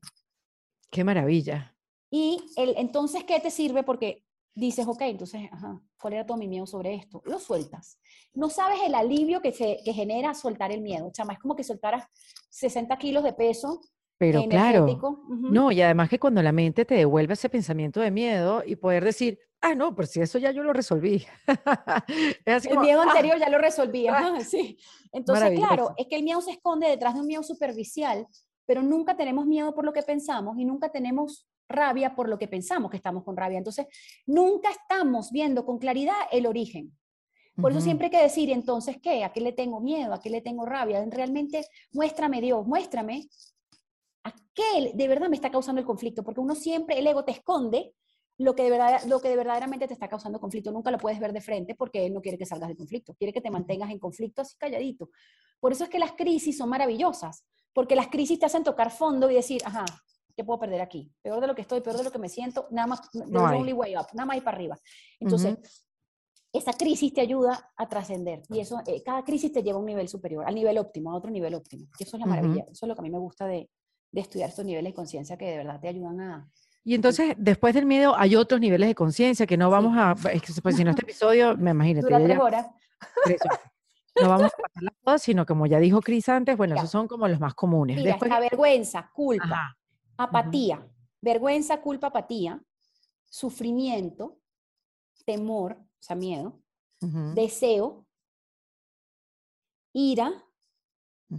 Qué maravilla. Y el, entonces, ¿qué te sirve? Porque dices, ok, entonces, ajá, ¿cuál era todo mi miedo sobre esto? Lo sueltas. No sabes el alivio que, se, que genera soltar el miedo. Chama, es como que soltaras 60 kilos de peso. Pero claro, no, y además que cuando la mente te devuelve ese pensamiento de miedo y poder decir, ah, no, pues si eso ya yo lo resolví. el miedo ah". anterior ya lo resolví. sí. Entonces, claro, es que el miedo se esconde detrás de un miedo superficial, pero nunca tenemos miedo por lo que pensamos y nunca tenemos rabia por lo que pensamos que estamos con rabia. Entonces, nunca estamos viendo con claridad el origen. Por eso siempre hay que decir, entonces, ¿qué? ¿A qué le tengo miedo? ¿A qué le tengo rabia? Realmente, muéstrame Dios, muéstrame a qué de verdad me está causando el conflicto, porque uno siempre, el ego te esconde lo que, de verdad, lo que de verdaderamente te está causando conflicto. Nunca lo puedes ver de frente porque él no quiere que salgas del conflicto, quiere que te mantengas en conflicto así calladito. Por eso es que las crisis son maravillosas, porque las crisis te hacen tocar fondo y decir, ajá, ¿qué puedo perder aquí? Peor de lo que estoy, peor de lo que me siento, nada más, no only way up, nada más ir para arriba. Entonces, esa crisis te ayuda a trascender y eso, eh, cada crisis te lleva a un nivel superior, al nivel óptimo, a otro nivel óptimo. Y eso es la maravilla, eso es lo que a mí me gusta de, de estudiar estos niveles de conciencia que de verdad te ayudan a, y entonces, después del miedo, hay otros niveles de conciencia que no vamos a. Es que, pues, si no, este episodio, me imagino. Dura tres horas. No vamos a pasarlas todas, sino como ya dijo Cris antes, bueno, esos son como los más comunes. Mira, después... vergüenza, culpa, apatía, vergüenza, culpa, apatía, sufrimiento, temor, o sea, miedo, deseo, ira,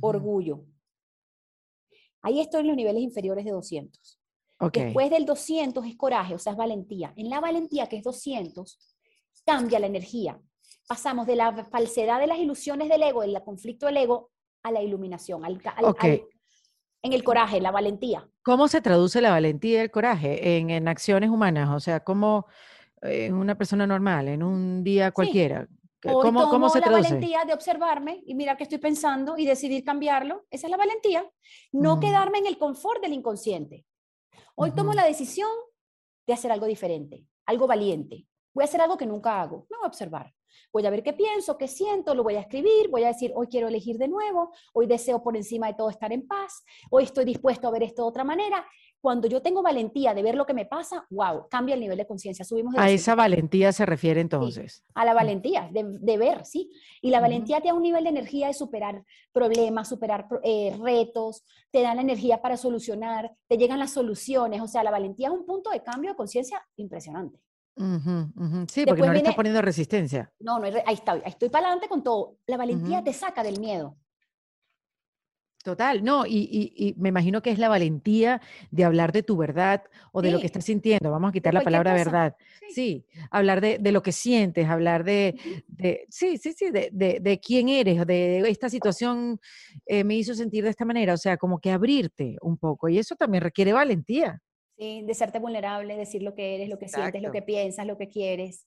orgullo. Ahí estoy en los niveles inferiores de 200. Después del 200 es coraje, o sea, es valentía. En la valentía, que es 200, cambia la energía. Pasamos de la falsedad de las ilusiones del ego, del conflicto del ego, a la iluminación, al, en el coraje, la valentía. ¿Cómo se traduce la valentía y el coraje en, acciones humanas? O sea, ¿cómo en una persona normal, en un día cualquiera? ¿Cómo, ¿Cómo, se la valentía de observarme y mirar qué estoy pensando y decidir cambiarlo. Esa es la valentía. No mm. quedarme en el confort del inconsciente. Hoy tomo la decisión de hacer algo diferente, algo valiente. Voy a hacer algo que nunca hago. Me voy a observar. Voy a ver qué pienso, qué siento, lo voy a escribir, voy a decir, hoy quiero elegir de nuevo, hoy deseo por encima de todo estar en paz, hoy estoy dispuesto a ver esto de otra manera. Cuando yo tengo valentía de ver lo que me pasa, wow, cambia el nivel de conciencia. Subimos a esa valentía se refiere entonces. a la valentía de, ver, sí. Y la valentía te da un nivel de energía de superar problemas, superar eh, retos, te da la energía para solucionar, te llegan las soluciones. O sea, la valentía es un punto de cambio de conciencia impresionante. Sí, porque no le estás poniendo resistencia. No, no, ahí, está, estoy para adelante con todo. La valentía te saca del miedo. Total, no, y, me imagino que es la valentía de hablar de tu verdad o de lo que estás sintiendo. Vamos a quitar la palabra verdad. Sí. hablar de, lo que sientes, hablar de, sí, sí, sí, de, quién eres, de esta situación eh, me hizo sentir de esta manera, o sea, como que abrirte un poco. Y eso también requiere valentía. Sí, de serte vulnerable, decir lo que eres, lo que sientes, lo que piensas, lo que quieres.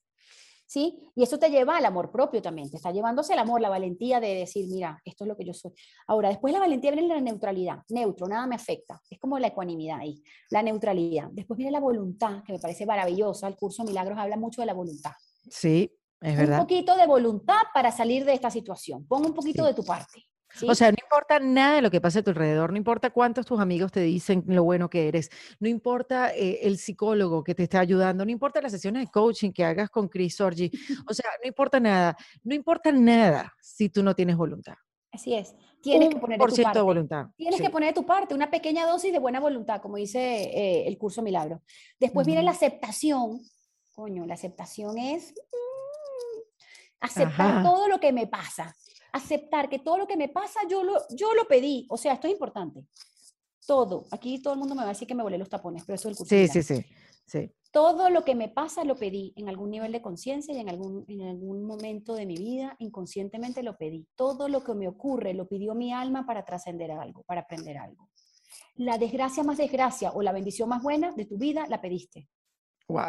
¿sí? Y eso te lleva al amor propio también, te está llevándose el amor, la valentía de decir, mira, esto es lo que yo soy. Ahora, después la valentía viene la neutralidad, neutro, nada me afecta, es como la ecuanimidad ahí, la neutralidad. Después viene la voluntad, que me parece maravillosa, el curso Milagros habla mucho de la voluntad. Sí, es verdad. Un poquito de voluntad para salir de esta situación, pon un poquito de tu parte. O sea, no importa nada de lo que pase a tu alrededor, no importa cuántos tus amigos te dicen lo bueno que eres, no importa eh, el psicólogo que te está ayudando, no importa las sesiones de coaching que hagas con Chris Orgi, o sea, no importa nada, no importa nada si tú no tienes voluntad. Así es. Tienes que poner por tu parte. de voluntad. Tienes que poner de tu parte, una pequeña dosis de buena voluntad, como dice eh, el curso Milagro. Después viene la aceptación. Coño, la aceptación es mm, aceptar todo lo que me pasa aceptar que todo lo que me pasa yo lo, yo lo pedí. O sea, esto es importante. Todo. Aquí todo el mundo me va a decir que me volé los tapones, pero eso es el curso. Sí, sí, sí, sí. Todo lo que me pasa lo pedí en algún nivel de conciencia y en algún, en algún momento de mi vida, inconscientemente lo pedí. Todo lo que me ocurre lo pidió mi alma para trascender algo, para aprender algo. La desgracia más desgracia o la bendición más buena de tu vida la pediste.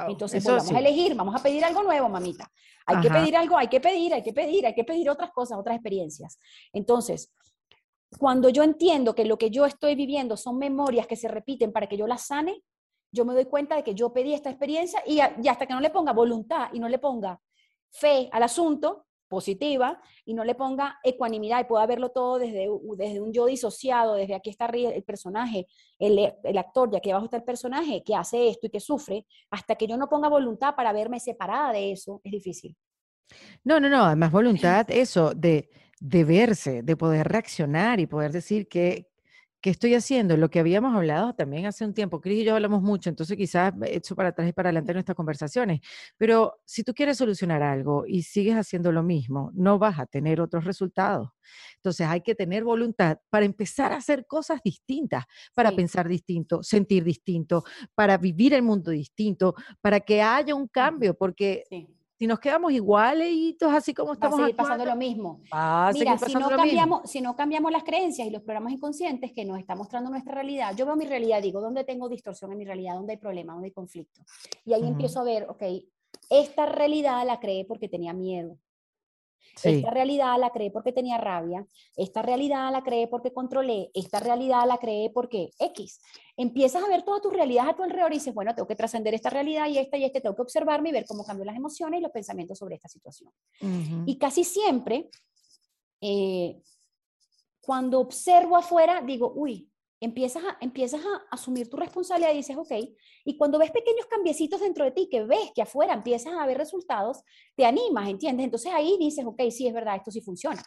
Entonces, pues, vamos a elegir, vamos a pedir algo nuevo, mamita. Hay que pedir algo, hay que pedir, hay que pedir, hay que pedir otras cosas, otras experiencias. Entonces, cuando yo entiendo que lo que yo estoy viviendo son memorias que se repiten para que yo las sane, yo me doy cuenta de que yo pedí esta experiencia y, y hasta que no le ponga voluntad y no le ponga fe al asunto, positiva y no le ponga ecuanimidad y pueda verlo todo desde, desde un yo disociado, desde aquí está el personaje, el, el actor, ya que abajo está el personaje que hace esto y que sufre, hasta que yo no ponga voluntad para verme separada de eso, es difícil. No, no, no, además voluntad, eso, de, de verse, de poder reaccionar y poder decir que, ¿Qué estoy haciendo? Lo que habíamos hablado también hace un tiempo, Cris y yo hablamos mucho, entonces quizás he hecho para atrás y para adelante nuestras conversaciones, pero si tú quieres solucionar algo y sigues haciendo lo mismo, no vas a tener otros resultados. Entonces hay que tener voluntad para empezar a hacer cosas distintas, para pensar distinto, sentir distinto, para vivir el mundo distinto, para que haya un cambio, porque si nos quedamos igualitos, así como estamos Va pasando lo mismo. Mira, si no, cambiamos, si no cambiamos las creencias y los programas inconscientes que nos está mostrando nuestra realidad, yo veo mi realidad, digo, ¿dónde tengo distorsión en mi realidad? ¿Dónde hay problema? ¿Dónde hay conflicto? Y ahí empiezo a ver, ok, esta realidad la creé porque tenía miedo. Esta realidad la creé porque tenía rabia, esta realidad la creé porque controlé, esta realidad la creé porque X. Empiezas a ver toda tu realidad a tu alrededor y dices, bueno, tengo que trascender esta realidad y esta y este, tengo que observarme y ver cómo cambian las emociones y los pensamientos sobre esta situación. Y casi siempre, eh, cuando observo afuera, digo, uy, empiezas a, empiezas a asumir tu responsabilidad y dices, ok, y cuando ves pequeños cambiecitos dentro de ti, que ves que afuera empiezas a ver resultados, te animas, ¿entiendes? Entonces ahí dices, ok, sí, es verdad, esto sí funciona.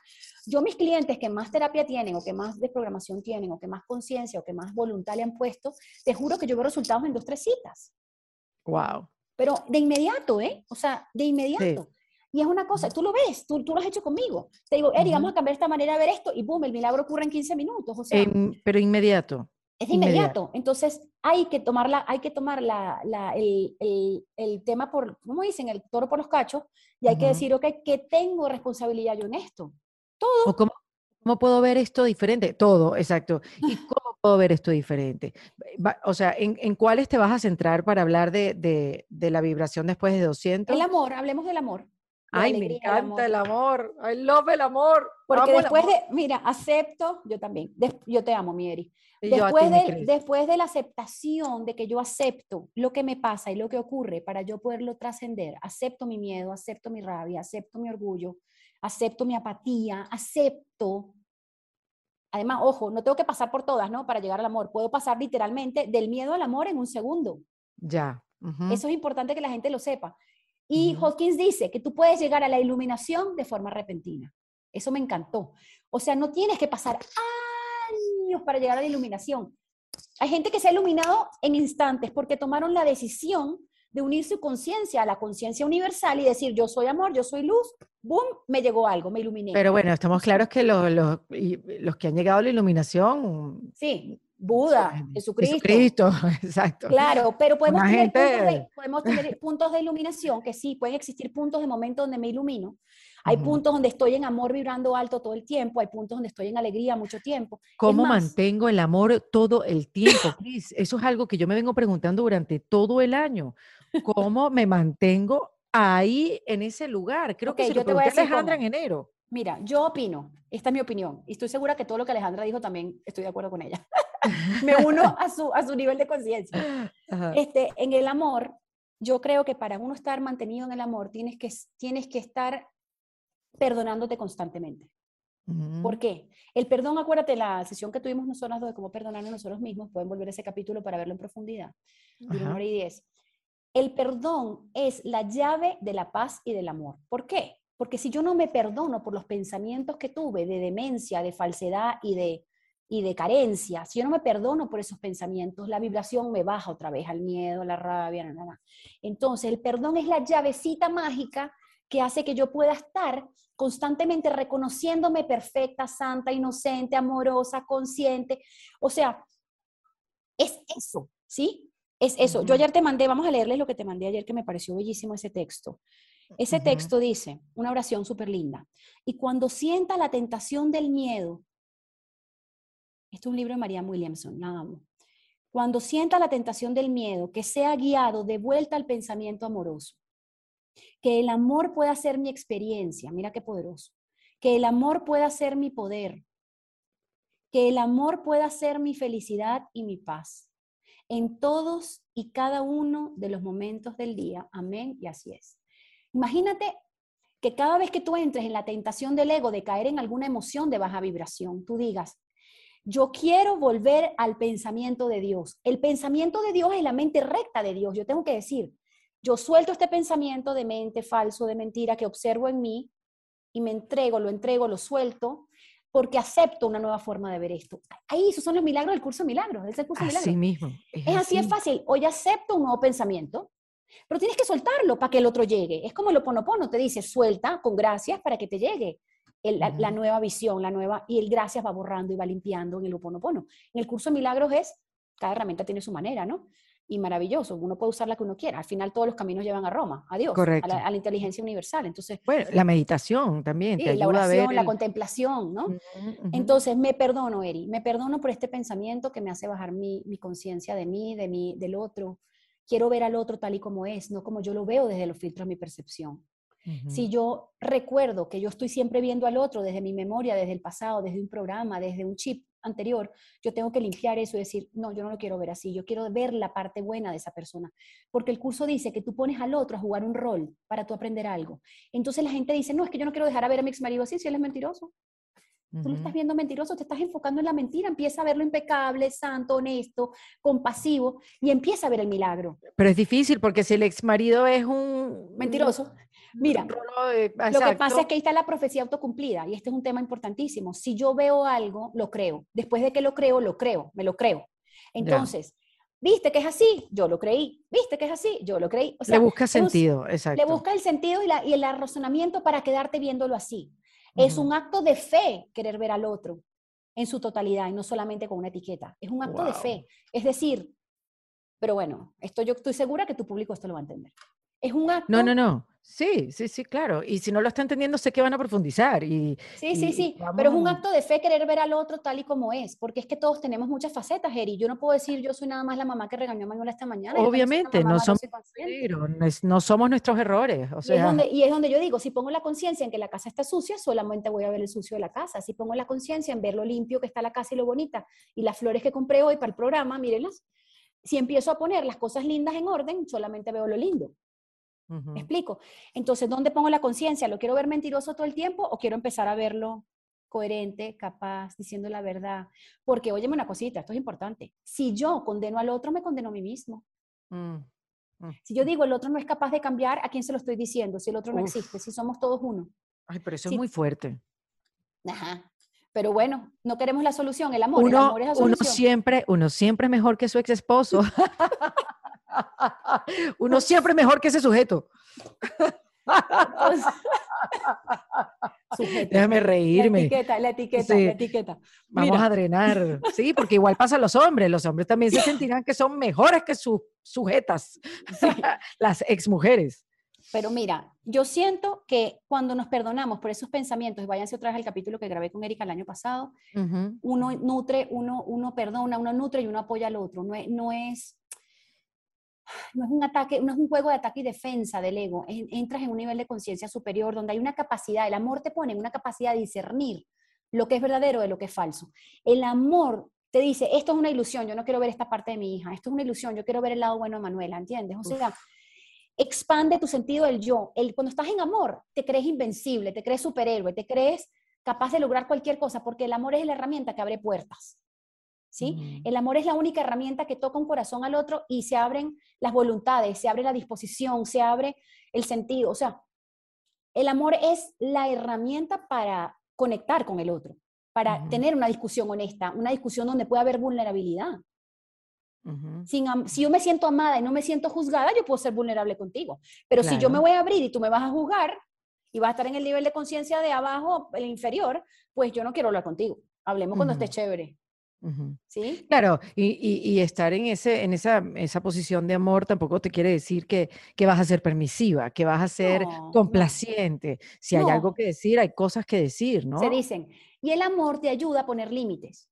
Yo mis clientes que más terapia tienen o que más desprogramación tienen o que más conciencia o que más voluntad le han puesto, te juro que yo veo resultados en dos, tres citas. Wow. Pero de inmediato, ¿eh? O sea, de inmediato. Y es una cosa, tú lo ves, tú, tú lo has hecho conmigo. Te digo, Eri, vamos a cambiar esta manera de ver esto y boom, el milagro ocurre en 15 minutos. O sea, pero inmediato. Es inmediato. Entonces, hay que tomarla, hay que tomar la, la, el, el, el, tema por, ¿cómo dicen? El toro por los cachos y hay que decir, ok, ¿qué tengo responsabilidad yo en esto? Todo. cómo, cómo, puedo ver esto diferente? Todo, exacto. ¿Y cómo puedo ver esto diferente? O sea, ¿en, en cuáles te vas a centrar para hablar de, de, de la vibración después de 200? El amor, hablemos del amor. Ay, me encanta el amor. I love el amor. Porque después de, mira, acepto, yo también, yo te amo, Mieri. Después de, después de la aceptación de que yo acepto lo que me pasa y lo que ocurre para yo poderlo trascender, acepto mi miedo, acepto mi rabia, acepto mi orgullo, acepto mi apatía, acepto. Además, ojo, no tengo que pasar por todas, ¿no? Para llegar al amor. Puedo pasar literalmente del miedo al amor en un segundo. Ya. Eso es importante que la gente lo sepa. Y Hawkins dice que tú puedes llegar a la iluminación de forma repentina. Eso me encantó. O sea, no tienes que pasar años para llegar a la iluminación. Hay gente que se ha iluminado en instantes porque tomaron la decisión de unir su conciencia a la conciencia universal y decir, yo soy amor, yo soy luz, boom, me llegó algo, me iluminé. Pero bueno, estamos claros que los, los, los que han llegado a la iluminación... Sí, Buda, Jesucristo. Jesucristo, exacto. Claro, pero podemos tener, puntos de, podemos tener, puntos de, iluminación, que sí, pueden existir puntos de momento donde me ilumino. Hay puntos donde estoy en amor vibrando alto todo el tiempo, hay puntos donde estoy en alegría mucho tiempo. ¿Cómo mantengo el amor todo el tiempo, Cris? Eso es algo que yo me vengo preguntando durante todo el año. ¿Cómo me mantengo ahí en ese lugar? Creo que se yo lo te voy a Alejandra en enero. Mira, yo opino, esta es mi opinión, y estoy segura que todo lo que Alejandra dijo también estoy de acuerdo con ella. me uno a su, a su nivel de conciencia. Este, en el amor, yo creo que para uno estar mantenido en el amor, tienes que, tienes que estar perdonándote constantemente. ¿Por qué? El perdón, acuérdate, la sesión que tuvimos nosotros de cómo perdonarnos nosotros mismos, pueden volver a ese capítulo para verlo en profundidad, de una hora y diez. El perdón es la llave de la paz y del amor. ¿Por qué? Porque si yo no me perdono por los pensamientos que tuve de demencia, de falsedad y de y de carencia, si yo no me perdono por esos pensamientos, la vibración me baja otra vez al miedo, la rabia, nada más. Entonces, el perdón es la llavecita mágica que hace que yo pueda estar constantemente reconociéndome perfecta, santa, inocente, amorosa, consciente. O sea, es eso, ¿sí? Es eso. Yo ayer te mandé, vamos a leerles lo que te mandé ayer, que me pareció bellísimo ese texto. Ese texto dice, una oración súper linda, y cuando sienta la tentación del miedo, este es un libro de María Williamson, la amo. Cuando sienta la tentación del miedo, que sea guiado de vuelta al pensamiento amoroso. Que el amor pueda ser mi experiencia, mira qué poderoso. Que el amor pueda ser mi poder. Que el amor pueda ser mi felicidad y mi paz. En todos y cada uno de los momentos del día. Amén y así es. Imagínate que cada vez que tú entres en la tentación del ego de caer en alguna emoción de baja vibración, tú digas, yo quiero volver al pensamiento de Dios. El pensamiento de Dios es la mente recta de Dios. Yo tengo que decir, yo suelto este pensamiento de mente falso, de mentira que observo en mí y me entrego, lo entrego, lo suelto, porque acepto una nueva forma de ver esto. Ahí, esos son los milagros del curso de milagros. Es el curso así milagros. mismo. Es, así, es fácil. Hoy acepto un nuevo pensamiento, pero tienes que soltarlo para que el otro llegue. Es como el oponopono, te dice, suelta con gracias para que te llegue la, nueva visión, la nueva, y el gracias va borrando y va limpiando en el oponopono. En el curso de milagros es, cada herramienta tiene su manera, ¿no? Y maravilloso, uno puede usar la que uno quiera. Al final todos los caminos llevan a Roma, a Dios, a la, inteligencia universal. Entonces, bueno, la meditación también. te la oración, la contemplación, ¿no? Entonces, me perdono, Eri, me perdono por este pensamiento que me hace bajar mi, mi conciencia de mí, de mí, del otro. Quiero ver al otro tal y como es, no como yo lo veo desde los filtros de mi percepción. Si yo recuerdo que yo estoy siempre viendo al otro desde mi memoria, desde el pasado, desde un programa, desde un chip anterior, yo tengo que limpiar eso y decir, no, yo no lo quiero ver así, yo quiero ver la parte buena de esa persona. Porque el curso dice que tú pones al otro a jugar un rol para tú aprender algo. Entonces la gente dice, no, es que yo no quiero dejar a ver a mi ex marido así, si él es mentiroso. Tú lo estás viendo mentiroso, te estás enfocando en la mentira, empieza a verlo impecable, santo, honesto, compasivo y empieza a ver el milagro. Pero es difícil porque si el ex marido es un mentiroso, Mira, lo que pasa es que ahí está la profecía autocumplida y este es un tema importantísimo. Si yo veo algo, lo creo. Después de que lo creo, lo creo, me lo creo. Entonces, ¿viste que es así? Yo lo creí. ¿Viste que es así? Yo lo creí. le busca sentido, exacto. Le busca el sentido y, la, y, el razonamiento para quedarte viéndolo así. Es un acto de fe querer ver al otro en su totalidad y no solamente con una etiqueta. Es un acto de fe. Es decir, pero bueno, esto yo estoy segura que tu público esto lo va a entender. Es un acto. No, no, no. Sí, sí, sí, claro. Y si no lo está entendiendo, sé que van a profundizar. Y, sí, sí, sí. Pero es un acto de fe querer ver al otro tal y como es, porque es que todos tenemos muchas facetas, Eri. Yo no puedo decir yo soy nada más la mamá que regañó a Manuela esta mañana. Obviamente, no somos, no somos nuestros errores. O sea. y, es donde, y es donde yo digo, si pongo la conciencia en que la casa está sucia, solamente voy a ver el sucio de la casa. Si pongo la conciencia en ver lo limpio que está la casa y lo bonita, y las flores que compré hoy para el programa, mírenlas. Si empiezo a poner las cosas lindas en orden, solamente veo lo lindo. ¿Me explico? Entonces, ¿dónde pongo la conciencia? ¿Lo quiero ver mentiroso todo el tiempo o quiero empezar a verlo coherente, capaz, diciendo la verdad? Porque, óyeme una cosita, esto es importante. Si yo condeno al otro, me condeno a mí mismo. Mm, mm, si yo mm. digo el otro no es capaz de cambiar, ¿a quién se lo estoy diciendo? Si el otro no existe, si somos todos uno. Ay, pero eso es muy fuerte. Ajá. Pero bueno, no queremos la solución, el amor. el amor es la solución. Uno siempre, uno siempre mejor que su ex esposo. Uno siempre mejor que ese sujeto. Déjame reírme. La etiqueta, la etiqueta, la etiqueta. Vamos a drenar. Sí, porque igual pasa a los hombres. Los hombres también se sentirán que son mejores que sus sujetas, las exmujeres. Pero mira, yo siento que cuando nos perdonamos por esos pensamientos, y váyanse otra vez al capítulo que grabé con Erika el año pasado, uno nutre, uno, uno perdona, uno nutre y uno apoya al otro. No no es no es un ataque, no es un juego de ataque y defensa del ego, entras en un nivel de conciencia superior donde hay una capacidad, el amor te pone en una capacidad de discernir lo que es verdadero de lo que es falso. El amor te dice, esto es una ilusión, yo no quiero ver esta parte de mi hija, esto es una ilusión, yo quiero ver el lado bueno de Manuela, ¿entiendes? O sea, expande tu sentido del yo. El, cuando estás en amor, te crees invencible, te crees superhéroe, te crees capaz de lograr cualquier cosa, porque el amor es la herramienta que abre puertas. ¿Sí? El amor es la única herramienta que toca un corazón al otro y se abren las voluntades, se abre la disposición, se abre el sentido. O sea, el amor es la herramienta para conectar con el otro, para tener una discusión honesta, una discusión donde pueda haber vulnerabilidad. si yo me siento amada y no me siento juzgada, yo puedo ser vulnerable contigo. Pero si yo me voy a abrir y tú me vas a juzgar y vas a estar en el nivel de conciencia de abajo, el inferior, pues yo no quiero hablar contigo. Hablemos cuando esté chévere. ¿Sí? Claro, y, estar en, ese, en esa, esa posición de amor tampoco te quiere decir que, que vas a ser permisiva, que vas a ser complaciente. Si hay algo que decir, hay cosas que decir, ¿no? Se dicen. Y el amor te ayuda a poner límites.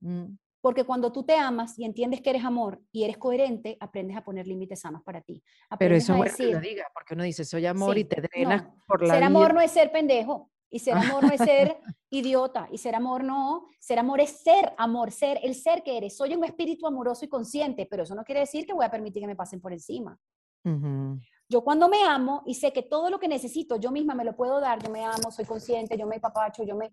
Mm. Porque cuando tú te amas y entiendes que eres amor y eres coherente, aprendes a poner límites sanos para ti. Pero eso es bueno que lo diga, porque uno dice, soy amor y te drenas por la Ser amor no es ser pendejo. Y ser amor no es ser idiota. Y ser amor no. Ser amor es ser amor, ser el ser que eres. Soy un espíritu amoroso y consciente, pero eso no quiere decir que voy a permitir que me pasen por encima. Yo cuando me amo y sé que todo lo que necesito yo misma me lo puedo dar, yo me amo, soy consciente, yo me papacho, yo me...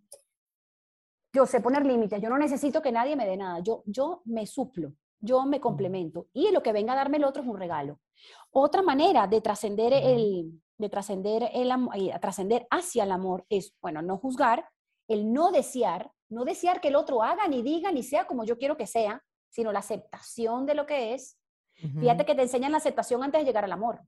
Yo sé poner límites, yo no necesito que nadie me dé nada, yo, yo me suplo, yo me complemento y lo que venga a darme el otro es un regalo. Otra manera de trascender el, de trascender el eh, trascender hacia el amor es, bueno, no juzgar, el no desear, no desear que el otro haga ni diga ni sea como yo quiero que sea, sino la aceptación de lo que es. Fíjate que te enseñan la aceptación antes de llegar al amor.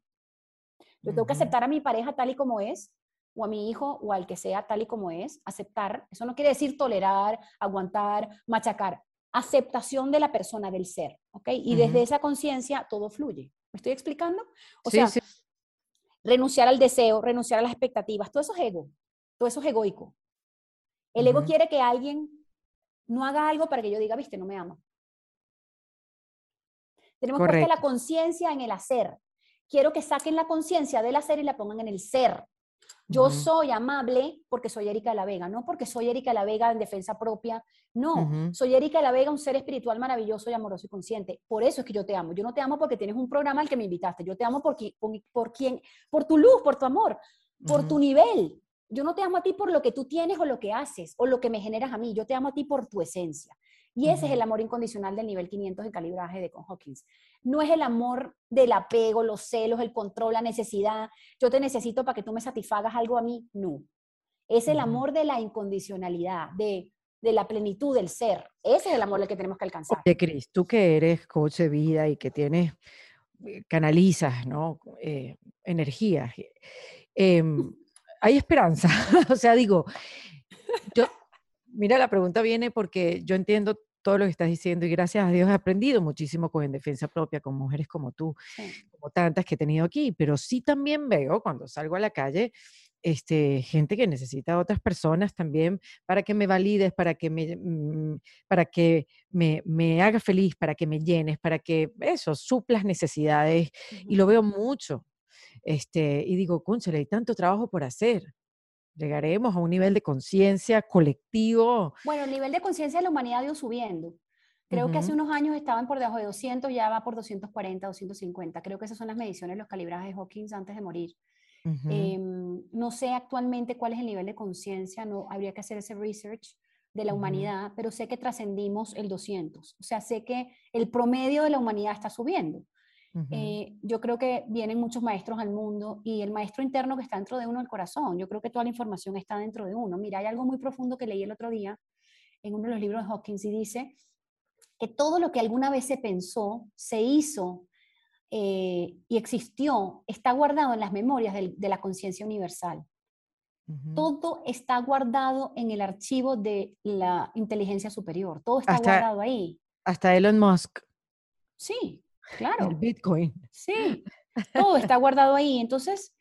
Yo tengo que aceptar a mi pareja tal y como es, o a mi hijo, o al que sea tal y como es, aceptar. Eso no quiere decir tolerar, aguantar, machacar. Aceptación de la persona, del ser, ¿ok? Y desde esa conciencia todo fluye. ¿Me estoy explicando? O sea, renunciar al deseo, renunciar a las expectativas, todo eso es ego, todo eso es egoico. El ego quiere que alguien no haga algo para que yo diga, viste, no me ama. Tenemos que poner la conciencia en el hacer. Quiero que saquen la conciencia del hacer y la pongan en el ser. Yo soy amable porque soy Erika de la Vega, no porque soy Erika de la Vega en defensa propia, no, soy Erika de la Vega, un ser espiritual maravilloso y amoroso y consciente. Por eso es que yo te amo. Yo no te amo porque tienes un programa al que me invitaste, yo te amo por, por, quien, por tu luz, por tu amor, por tu nivel. Yo no te amo a ti por lo que tú tienes o lo que haces o lo que me generas a mí, yo te amo a ti por tu esencia. Y ese es el amor incondicional del nivel 500 de calibraje de Con Hawkins. No es el amor del apego, los celos, el control, la necesidad. Yo te necesito para que tú me satisfagas algo a mí. No. Es el amor de la incondicionalidad, de, la plenitud del ser. Ese es el amor al que tenemos que alcanzar. Oye, Cris, tú que eres coach de vida y que tienes, eh, canalizas, ¿no? Eh, energías. Em, hay esperanza. o sea, digo, yo, mira, la pregunta viene porque yo entiendo todo lo que estás diciendo y gracias a Dios he aprendido muchísimo con En Defensa Propia, con mujeres como tú, como tantas que he tenido aquí, pero sí también veo cuando salgo a la calle este, gente que necesita a otras personas también para que me valides, para que me, mm, para que me, me haga feliz, para que me llenes, para que eso, suplas necesidades. Y lo veo mucho. Este, y digo, conchale, hay tanto trabajo por hacer. Llegaremos a un nivel de conciencia colectivo. Bueno, el nivel de conciencia de la humanidad ha ido subiendo. Creo que hace unos años estaban por debajo de 200, ya va por 240, 250. Creo que esas son las mediciones, los calibrajes de Hawkins antes de morir. Em, no sé actualmente cuál es el nivel de conciencia, no habría que hacer ese research de la humanidad, pero sé que trascendimos el 200. O sea, sé que el promedio de la humanidad está subiendo. Eh, yo creo que vienen muchos maestros al mundo y el maestro interno que está dentro de uno, el corazón. Yo creo que toda la información está dentro de uno. Mira, hay algo muy profundo que leí el otro día en uno de los libros de Hawkins y dice que todo lo que alguna vez se pensó, se hizo eh, y existió, está guardado en las memorias de, la conciencia universal. Todo está guardado en el archivo de la inteligencia superior. Todo está guardado ahí. Hasta Elon Musk. Sí, claro. El Bitcoin. Sí, todo está guardado ahí. Entonces,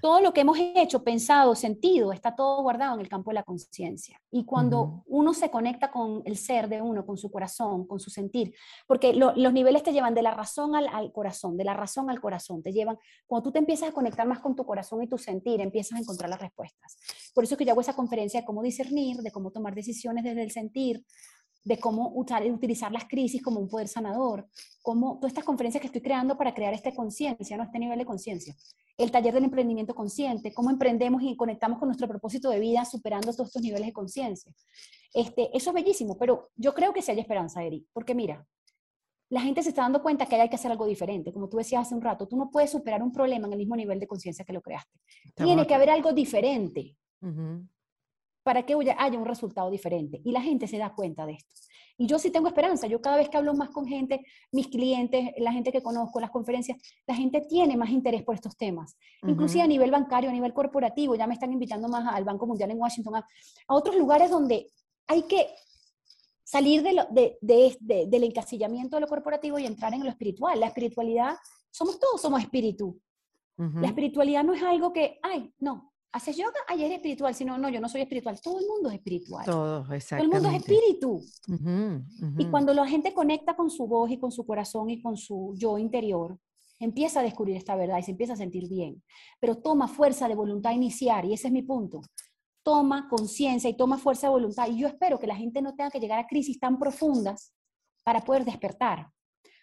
todo lo que hemos hecho, pensado, sentido, está todo guardado en el campo de la conciencia. Y cuando uno se conecta con el ser de uno, con su corazón, con su sentir, porque los niveles te llevan de la razón al, corazón, de la razón al corazón, te llevan, cuando tú te empiezas a conectar más con tu corazón y tu sentir, empiezas a encontrar las respuestas. Por eso es que yo hago esa conferencia de cómo discernir, de cómo tomar decisiones desde el sentir, de cómo utilizar las crisis como un poder sanador, como todas estas conferencias que estoy creando para crear esta conciencia, ¿no? este nivel de conciencia. El taller del emprendimiento consciente, cómo emprendemos y conectamos con nuestro propósito de vida superando todos estos niveles de conciencia. Este, eso es bellísimo, pero yo creo que sí hay esperanza, Eri, porque mira, la gente se está dando cuenta que hay que hacer algo diferente. Como tú decías hace un rato, tú no puedes superar un problema en el mismo nivel de conciencia que lo creaste. Tiene que haber algo diferente para que haya un resultado diferente. Y la gente se da cuenta de esto. Y yo sí tengo esperanza. Yo cada vez que hablo más con gente, mis clientes, la gente que conozco, las conferencias, la gente tiene más interés por estos temas. Inclusive a nivel bancario, a nivel corporativo, ya me están invitando más al Banco Mundial en Washington, a, otros lugares donde hay que salir de del encasillamiento de lo corporativo y entrar en lo espiritual. La espiritualidad, somos todos, somos espíritu. La espiritualidad no es algo que, ay, no, ¿Haces yoga? Ay, eres espiritual. Si no, no, yo no soy espiritual. Todo el mundo es espiritual. Todo. Todo el mundo es espíritu. Y cuando la gente conecta con su voz y con su corazón y con su yo interior, empieza a descubrir esta verdad y se empieza a sentir bien. Pero toma fuerza de voluntad iniciar, y ese es mi punto. Toma conciencia y toma fuerza de voluntad. Y yo espero que la gente no tenga que llegar a crisis tan profundas para poder despertar.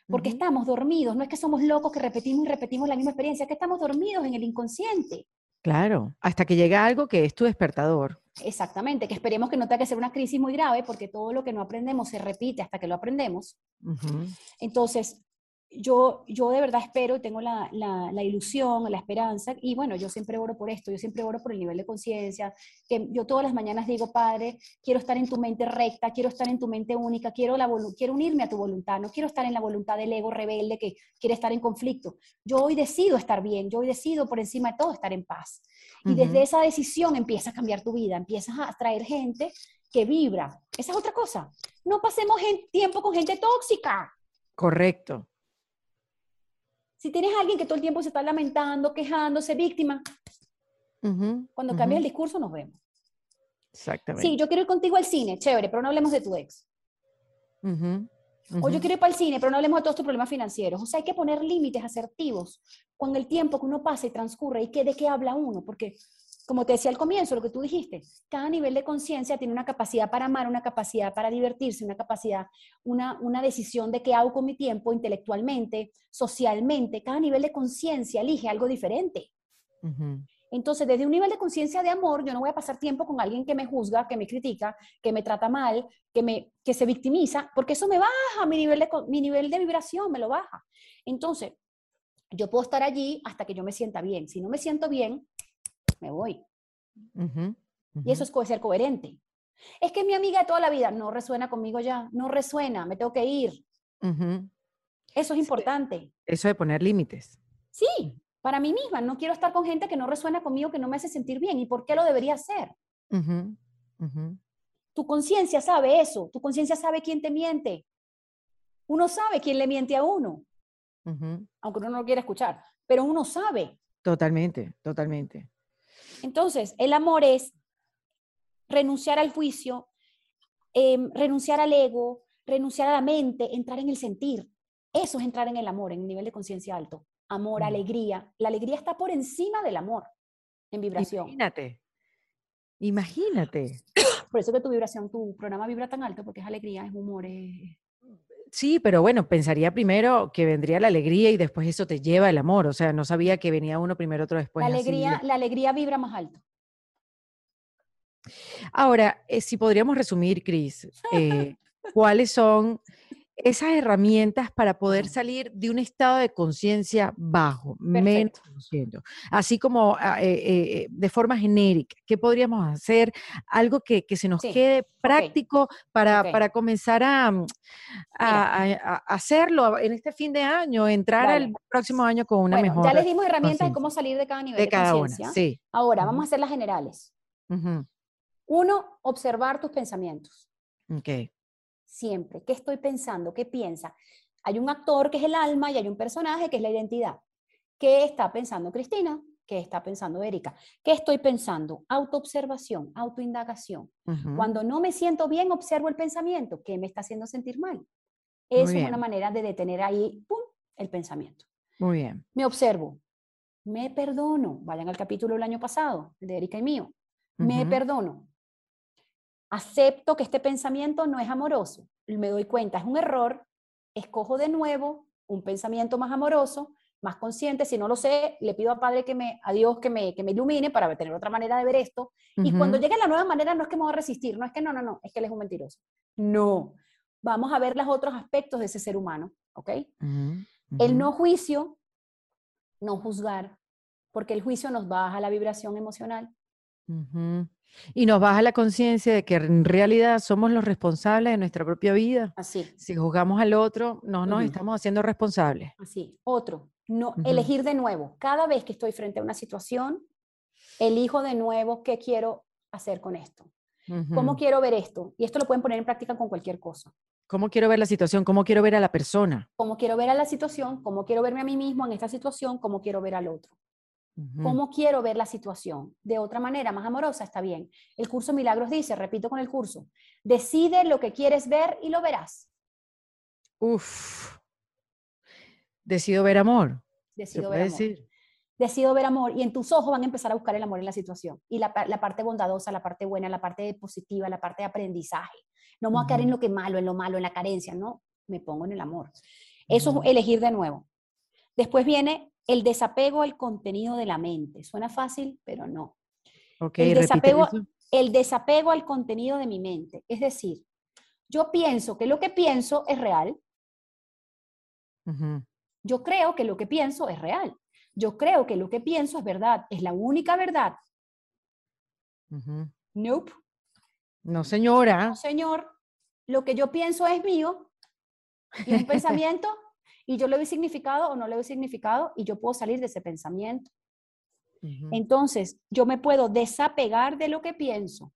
Porque estamos dormidos, no es que somos locos que repetimos y repetimos la misma experiencia, es que estamos dormidos en el inconsciente. Claro, hasta que llega algo que es tu despertador. Exactamente, que esperemos que no tenga que ser una crisis muy grave porque todo lo que no aprendemos se repite hasta que lo aprendemos. Entonces, yo, yo de verdad espero y tengo la, la, ilusión, la esperanza, y bueno, yo siempre oro por esto, yo siempre oro por el nivel de conciencia, que yo todas las mañanas digo, Padre, quiero estar en tu mente recta, quiero estar en tu mente única, quiero, la quiero unirme a tu voluntad, no quiero estar en la voluntad del ego rebelde que quiere estar en conflicto. Yo hoy decido estar bien, yo hoy decido por encima de todo estar en paz. Y desde esa decisión empieza a cambiar tu vida, empiezas a atraer gente que vibra. Esa es otra cosa. No pasemos tiempo con gente tóxica. Correcto. Si tienes a alguien que todo el tiempo se está lamentando, quejándose, víctima, cuando cambia el discurso nos vemos. Exactamente. Sí, yo quiero ir contigo al cine, chévere, pero no hablemos de tu ex. O yo quiero ir para el cine, pero no hablemos de todos tus problemas financieros. O sea, hay que poner límites asertivos con el tiempo que uno pasa y transcurre y que, de qué habla uno, porque como te decía al comienzo, lo que tú dijiste, cada nivel de conciencia tiene una capacidad para amar, una capacidad para divertirse, una capacidad, una, una decisión de qué hago con mi tiempo intelectualmente, socialmente. Cada nivel de conciencia elige algo diferente. Entonces, desde un nivel de conciencia de amor, yo no voy a pasar tiempo con alguien que me juzga, que me critica, que me trata mal, que, me, que se victimiza, porque eso me baja mi nivel, de, mi nivel de vibración, me lo baja. Entonces, yo puedo estar allí hasta que yo me sienta bien. Si no me siento bien, me voy. Y eso es ser coherente. Es que mi amiga de toda la vida no resuena conmigo ya, no resuena, me tengo que ir. Eso es importante. Eso de poner límites. Sí, para mí misma, no quiero estar con gente que no resuena conmigo, que no me hace sentir bien. ¿Y por qué lo debería hacer? Tu conciencia sabe eso, tu conciencia sabe quién te miente. Uno sabe quién le miente a uno, aunque uno no lo quiera escuchar, pero uno sabe. Totalmente, totalmente. Entonces, el amor es renunciar al juicio, em, renunciar al ego, renunciar a la mente, entrar en el sentir. Eso es entrar en el amor, en un nivel de conciencia alto. Amor, mm. alegría. La alegría está por encima del amor en vibración. Imagínate. Imagínate. Por eso que tu vibración, tu programa vibra tan alto, porque es alegría, es humor, es... Sí, pero bueno, pensaría primero que vendría la alegría y después eso te lleva el amor. O sea, no sabía que venía uno primero, otro después. La alegría, la alegría vibra más alto. Ahora, eh, si podríamos resumir, Cris, eh, ¿cuáles son esas herramientas para poder salir de un estado de conciencia bajo, menos así como ah, eh, eh, de forma genérica. ¿Qué podríamos hacer? Algo que, se nos quede práctico para, para, comenzar mm, a, a, hacerlo en este fin de año, entrar al próximo año con una mejor. Ya les dimos herramientas de cómo salir de cada nivel de, cada conciencia. Sí. Ahora, vamos a hacer las generales. Uno, observar tus pensamientos. Okay siempre. ¿Qué estoy pensando? ¿Qué piensa? Hay un actor que es el alma y hay un personaje que es la identidad. ¿Qué está pensando Cristina? ¿Qué está pensando Erika? ¿Qué estoy pensando? Autoobservación, autoindagación. Cuando no me siento bien, observo el pensamiento. ¿Qué me está haciendo sentir mal? Esa es una manera de detener ahí ¡pum! el pensamiento. Muy bien. Me observo. Me perdono. Vayan al capítulo del año pasado, de Erika y mío. Me perdono acepto que este pensamiento no es amoroso, me doy cuenta, es un error, escojo de nuevo un pensamiento más amoroso, más consciente, si no lo sé, le pido a Padre que me, a Dios que me, que me ilumine para tener otra manera de ver esto. Y cuando llegue la nueva manera, no es que me voy a resistir, no es que no, no, no, es que él es un mentiroso. No, vamos a ver los otros aspectos de ese ser humano, ¿ok? El no juicio, no juzgar, porque el juicio nos baja la vibración emocional. Y nos baja la conciencia de que en realidad somos los responsables de nuestra propia vida. Así. Si juzgamos al otro, no nos estamos haciendo responsables. Así. Otro, no elegir de nuevo. Cada vez que estoy frente a una situación, elijo de nuevo qué quiero hacer con esto. ¿Cómo quiero ver esto? Y esto lo pueden poner en práctica con cualquier cosa. ¿Cómo quiero ver la situación? ¿Cómo quiero ver a la persona? ¿Cómo quiero ver a la situación? ¿Cómo quiero verme a mí mismo en esta situación? ¿Cómo quiero ver al otro? ¿Cómo quiero ver la situación? De otra manera, más amorosa, está bien. El curso Milagros dice, repito con el curso, decide lo que quieres ver y lo verás. Uf. Decido ver amor. Decido ver amor. Decir? Decido ver amor y en tus ojos van a empezar a buscar el amor en la situación. Y la, parte bondadosa, la parte buena, la parte positiva, la parte de aprendizaje. No me voy a caer en lo que es malo, en lo malo, en la carencia, no, me pongo en el amor. Eso es elegir de nuevo. Después viene el desapego al contenido de la mente. Suena fácil, pero no. el, desapego, el desapego al contenido de mi mente. Es decir, yo pienso que lo que pienso es real. Yo creo que lo que pienso es real. Yo creo que lo que pienso es verdad. Es la única verdad. Nope. No, señora. No, señor. Lo que yo pienso es mío. Y un pensamiento y yo le doy significado o no le doy significado y yo puedo salir de ese pensamiento. Entonces, yo me puedo desapegar de lo que pienso.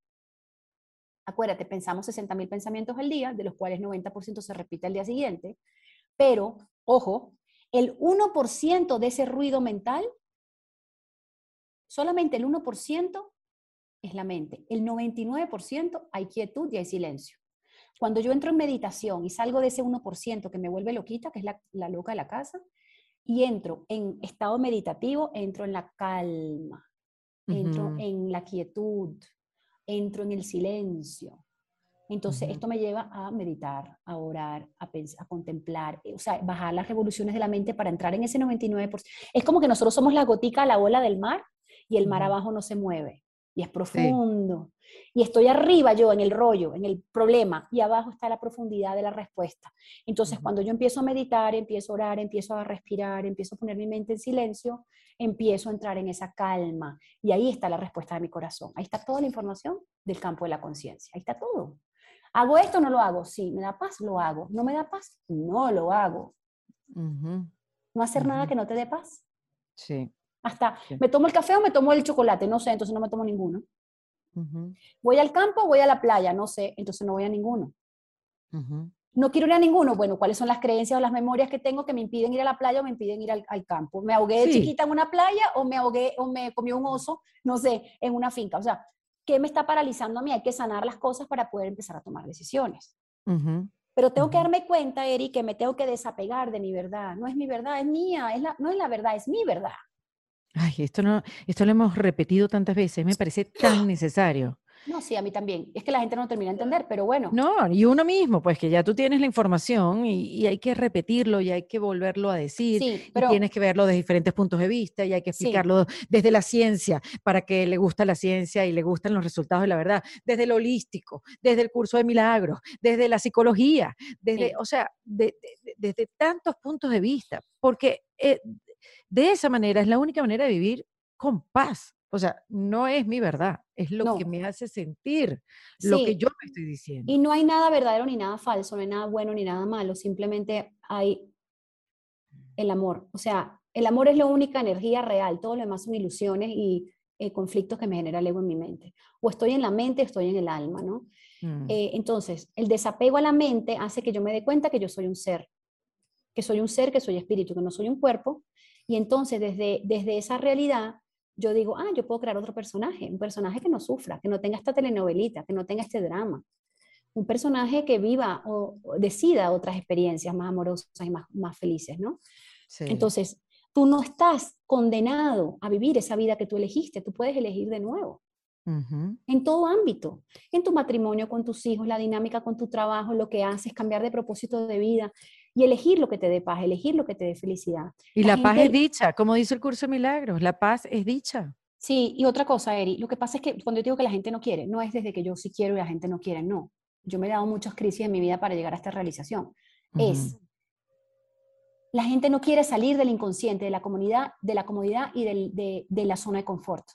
Acuérdate, pensamos 60 mil pensamientos al día, de los cuales 90% se repite al día siguiente, pero, ojo, el 1% de ese ruido mental, solamente el 1% es la mente. El 99% hay quietud y hay silencio. Cuando yo entro en meditación y salgo de ese 1% que me vuelve loquita, que es la, loca de la casa, y entro en estado meditativo, entro en la calma, entro en la quietud, entro en el silencio. Entonces, esto me lleva a meditar, a orar, a, a contemplar, eh, o sea, bajar las revoluciones de la mente para entrar en ese 99%. Es como que nosotros somos la gotica a la ola del mar y el mar abajo no se mueve y es profundo. Y estoy arriba yo en el rollo, en el problema, y abajo está la profundidad de la respuesta. Entonces, cuando yo empiezo a meditar, empiezo a orar, empiezo a respirar, empiezo a poner mi mente en silencio, empiezo a entrar en esa calma. Y ahí está la respuesta de mi corazón. Ahí está toda la información del campo de la conciencia. Ahí está todo. ¿Hago esto o no lo hago? Sí. ¿Me da paz? Lo hago. ¿No me da paz? No lo hago. ¿No hacer nada que no te dé paz? Sí. Hasta, ¿me tomo el café o me tomo el chocolate? No sé, entonces no me tomo ninguno. Voy al campo, voy a la playa, no sé, entonces no voy a ninguno. No quiero ir a ninguno. Bueno, ¿cuáles son las creencias o las memorias que tengo que me impiden ir a la playa o me impiden ir al, campo? ¿Me ahogué de chiquita en una playa o me ahogué o me comió un oso, no sé, en una finca? O sea, ¿qué me está paralizando a mí? Hay que sanar las cosas para poder empezar a tomar decisiones. Pero tengo que darme cuenta, Eri, que me tengo que desapegar de mi verdad. No es mi verdad, es mía, es la, no es la verdad, es mi verdad. Ay, esto, no, esto lo hemos repetido tantas veces, me parece tan necesario. No, sí, a mí también. Es que la gente no termina de entender, pero bueno. No, y uno mismo, pues que ya tú tienes la información y, hay que repetirlo y hay que volverlo a decir. Sí, pero, y tienes que verlo desde diferentes puntos de vista y hay que explicarlo desde la ciencia para que le gusta la ciencia y le gustan los resultados de la verdad. Desde lo holístico, desde el curso de milagros, desde la psicología, desde, o sea, desde tantos puntos de vista. Porque eh, de esa manera es la única manera de vivir con paz. O sea, no es mi verdad, es lo que me hace sentir lo que yo me estoy diciendo. Y no hay nada verdadero ni nada falso, no hay nada bueno ni nada malo, simplemente hay el amor. O sea, el amor es la única energía real, todo lo demás son ilusiones y eh, conflictos que me genera el ego en mi mente. O estoy en la mente, estoy en el alma, ¿no? Mm. Eh, entonces, el desapego a la mente hace que yo me dé cuenta que yo soy un ser, que soy un ser, que soy espíritu, que no soy un cuerpo. Y entonces, desde, desde esa realidad, yo digo, ah, yo puedo crear otro personaje, un personaje que no sufra, que no tenga esta telenovelita, que no tenga este drama. Un personaje que viva o, decida otras experiencias más amorosas y más, más felices, ¿no? Entonces, tú no estás condenado a vivir esa vida que tú elegiste, tú puedes elegir de nuevo. En todo ámbito, en tu matrimonio, con tus hijos, la dinámica con tu trabajo, lo que haces, cambiar de propósito de vida, y elegir lo que te dé paz, elegir lo que te dé felicidad. Y la, paz es dicha, como dice el curso de milagros, la paz es dicha. Sí, y otra cosa, Eri, lo que pasa es que cuando yo digo que la gente no quiere, no es desde que yo sí quiero y la gente no quiere, no. Yo me he dado muchas crisis en mi vida para llegar a esta realización. Es, la gente no quiere salir del inconsciente, de la comunidad, de la comodidad y de, de la zona de confort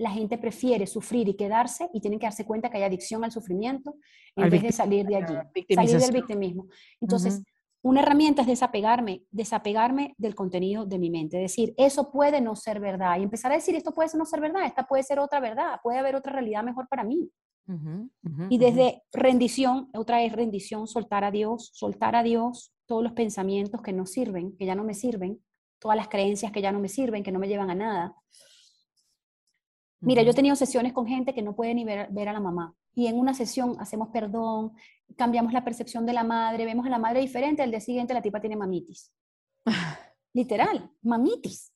la gente prefiere sufrir y quedarse y tienen que darse cuenta que hay adicción al sufrimiento en vez de salir de allí, salir del victimismo. Entonces, una herramienta es desapegarme, desapegarme del contenido de mi mente, decir, eso puede no ser verdad y empezar a decir, esto puede no ser verdad, esta puede ser otra verdad, puede haber otra realidad mejor para mí. y desde rendición, otra es rendición, soltar a Dios, soltar a Dios todos los pensamientos que no sirven, que ya no me sirven, todas las creencias que ya no me sirven, que no me llevan a nada. Mira, yo he tenido sesiones con gente que no puede ni ver, ver, a la mamá. Y en una sesión hacemos perdón, cambiamos la percepción de la madre, vemos a la madre diferente, al día siguiente la tipa tiene mamitis. Literal, mamitis.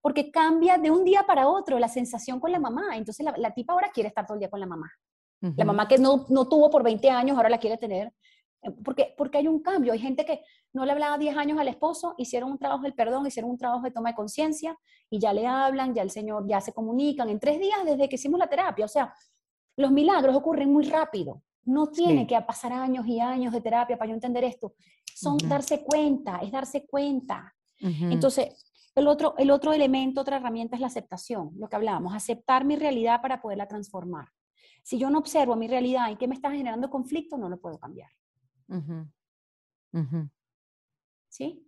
Porque cambia de un día para otro la sensación con la mamá. Entonces la, tipa ahora quiere estar todo el día con la mamá. La mamá que no, no tuvo por 20 años, ahora la quiere tener. Porque, porque hay un cambio. Hay gente que no le hablaba 10 años al esposo, hicieron un trabajo del perdón, hicieron un trabajo de toma de conciencia y ya le hablan, ya el Señor, ya se comunican en tres días desde que hicimos la terapia. O sea, los milagros ocurren muy rápido. No tiene que pasar años y años de terapia para yo entender esto. Son darse cuenta, es darse cuenta. Entonces, el otro, el otro elemento, otra herramienta es la aceptación, lo que hablábamos, aceptar mi realidad para poderla transformar. Si yo no observo mi realidad y qué me está generando conflicto, no lo puedo cambiar. ¿Sí?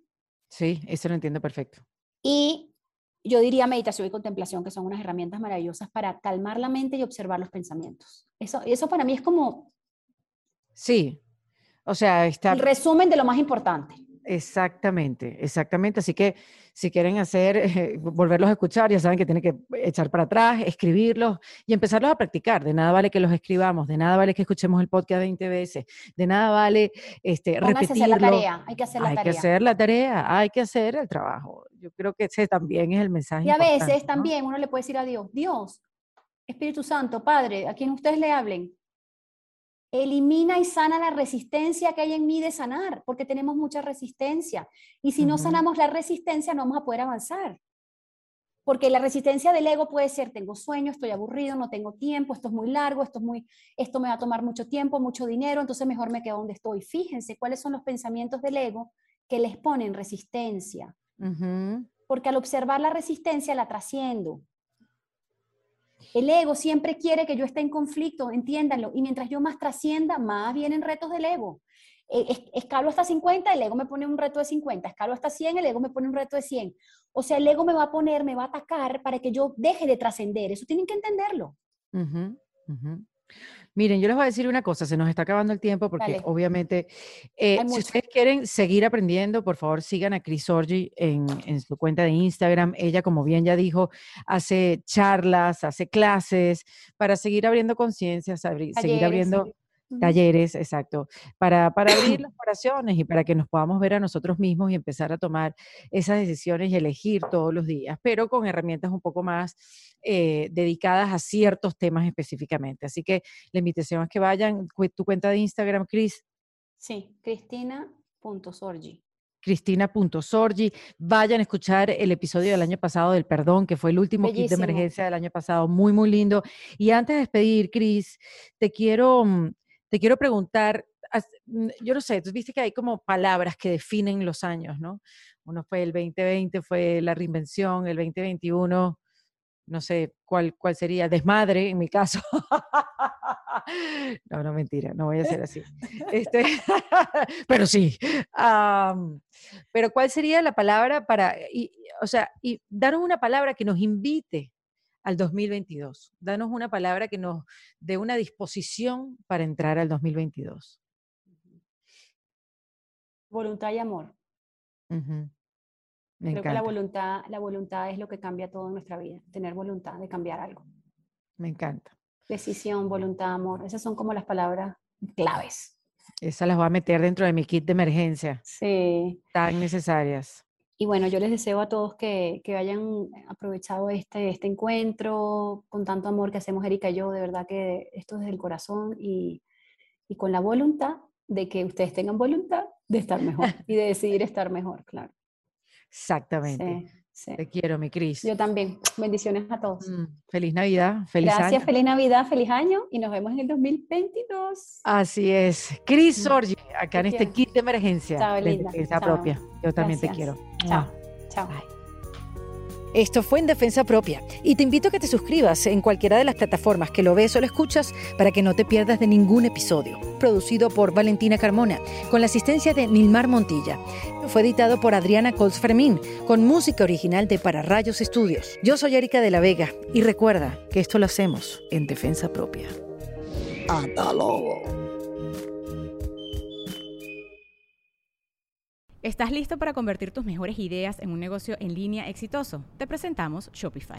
Sí, eso lo entiendo perfecto. Y yo diría meditación y contemplación, que son unas herramientas maravillosas para calmar la mente y observar los pensamientos. Eso, eso para mí es como... Sí, o sea, está... El resumen de lo más importante. Exactamente, exactamente. Así que si quieren hacer, eh, volverlos a escuchar, ya saben que tienen que echar para atrás, escribirlos y empezarlos a practicar. De nada vale que los escribamos, de nada vale que escuchemos el podcast 20 veces, de nada vale este, repetirlo. la tarea, hay que hacer la hay tarea. que hacer la tarea, hay que hacer el trabajo. Yo creo que ese también es el mensaje. Y a veces también uno le puede decir a Dios, Dios, Espíritu Santo, Padre, a quien ustedes le hablen, Elimina y sana la resistencia que hay en mí de sanar, porque tenemos mucha resistencia. Y si no sanamos la resistencia, no vamos a poder avanzar. Porque la resistencia del ego puede ser, tengo sueño, estoy aburrido, no tengo tiempo, esto es muy largo, esto, es muy, esto me va a tomar mucho tiempo, mucho dinero, entonces mejor me quedo donde estoy. Fíjense cuáles son los pensamientos del ego que les ponen resistencia. Porque al observar la resistencia la trasciendo. El ego siempre quiere que yo esté en conflicto, entiéndanlo. Y mientras yo más trascienda, más vienen retos del ego. Eh, escalo hasta 50, el ego me pone un reto de 50. Escalo hasta 100, el ego me pone un reto de 100. O sea, el ego me va a poner, me va a atacar para que yo deje de trascender. Eso tienen que entenderlo. Miren, yo les voy a decir una cosa, se nos está acabando el tiempo porque obviamente, eh, si ustedes quieren seguir aprendiendo, por favor sigan a Chris Orgi en, en, su cuenta de Instagram. Ella, como bien ya dijo, hace charlas, hace clases para seguir abriendo conciencia, seguir abriendo Talleres, exacto, para, para abrir las oraciones y para que nos podamos ver a nosotros mismos y empezar a tomar esas decisiones y elegir todos los días, pero con herramientas un poco más eh, dedicadas a ciertos temas específicamente. Así que la invitación es que vayan, tu cuenta de Instagram, Cris. Sí, cristina.sorgi. Cristina.sorgi. Vayan a escuchar el episodio del año pasado del perdón, que fue el último kit de emergencia del año pasado, muy, muy lindo. Y antes de despedir, Cris, te quiero mm, te quiero preguntar, yo no sé, tú viste que hay como palabras que definen los años, ¿no? Uno fue el 2020, fue la reinvención, el 2021, no sé cuál, cuál sería, desmadre en mi caso. no, no, mentira, no voy a ser así. Este, pero sí. pero ¿cuál sería la palabra para, o sea, y danos una palabra que nos invite al 2022? Danos una palabra que nos dé una disposición para entrar al 2022. Voluntad y amor. Creo que la voluntad, la voluntad es lo que cambia todo en nuestra vida, tener voluntad de cambiar algo. Me encanta. Decisión, voluntad, amor, esas son como las palabras claves. Esas las voy a meter dentro de mi kit de emergencia. Sí. Tan necesarias. Y bueno, yo les deseo a todos que, que hayan aprovechado este, este encuentro con tanto amor que hacemos Erika y yo. De verdad que esto es desde el corazón y, y con la voluntad de que ustedes tengan voluntad de estar mejor y de decidir estar mejor, claro. Exactamente. Te quiero, mi Cris. Yo también. Bendiciones a todos. Mm, feliz Navidad, feliz Gracias, feliz Navidad, feliz año y nos vemos en el 2022. Así es. Cris mm. Sorgi, acá en este kit de emergencia Chao, de defensa propia. Yo también te quiero. Chao. Chao. Esto fue en Defensa Propia y te invito a que te suscribas en cualquiera de las plataformas que lo ves o lo escuchas para que no te pierdas de ningún episodio. Producido por Valentina Carmona, con la asistencia de Nilmar Montilla. Fue editado por Adriana Colts Fermín, con música original de Para Rayos Estudios. Yo soy Erika de la Vega y recuerda que esto lo hacemos en Defensa Propia. Hasta luego. ¿Estás listo para convertir tus mejores ideas en un negocio en línea exitoso? Te presentamos Shopify.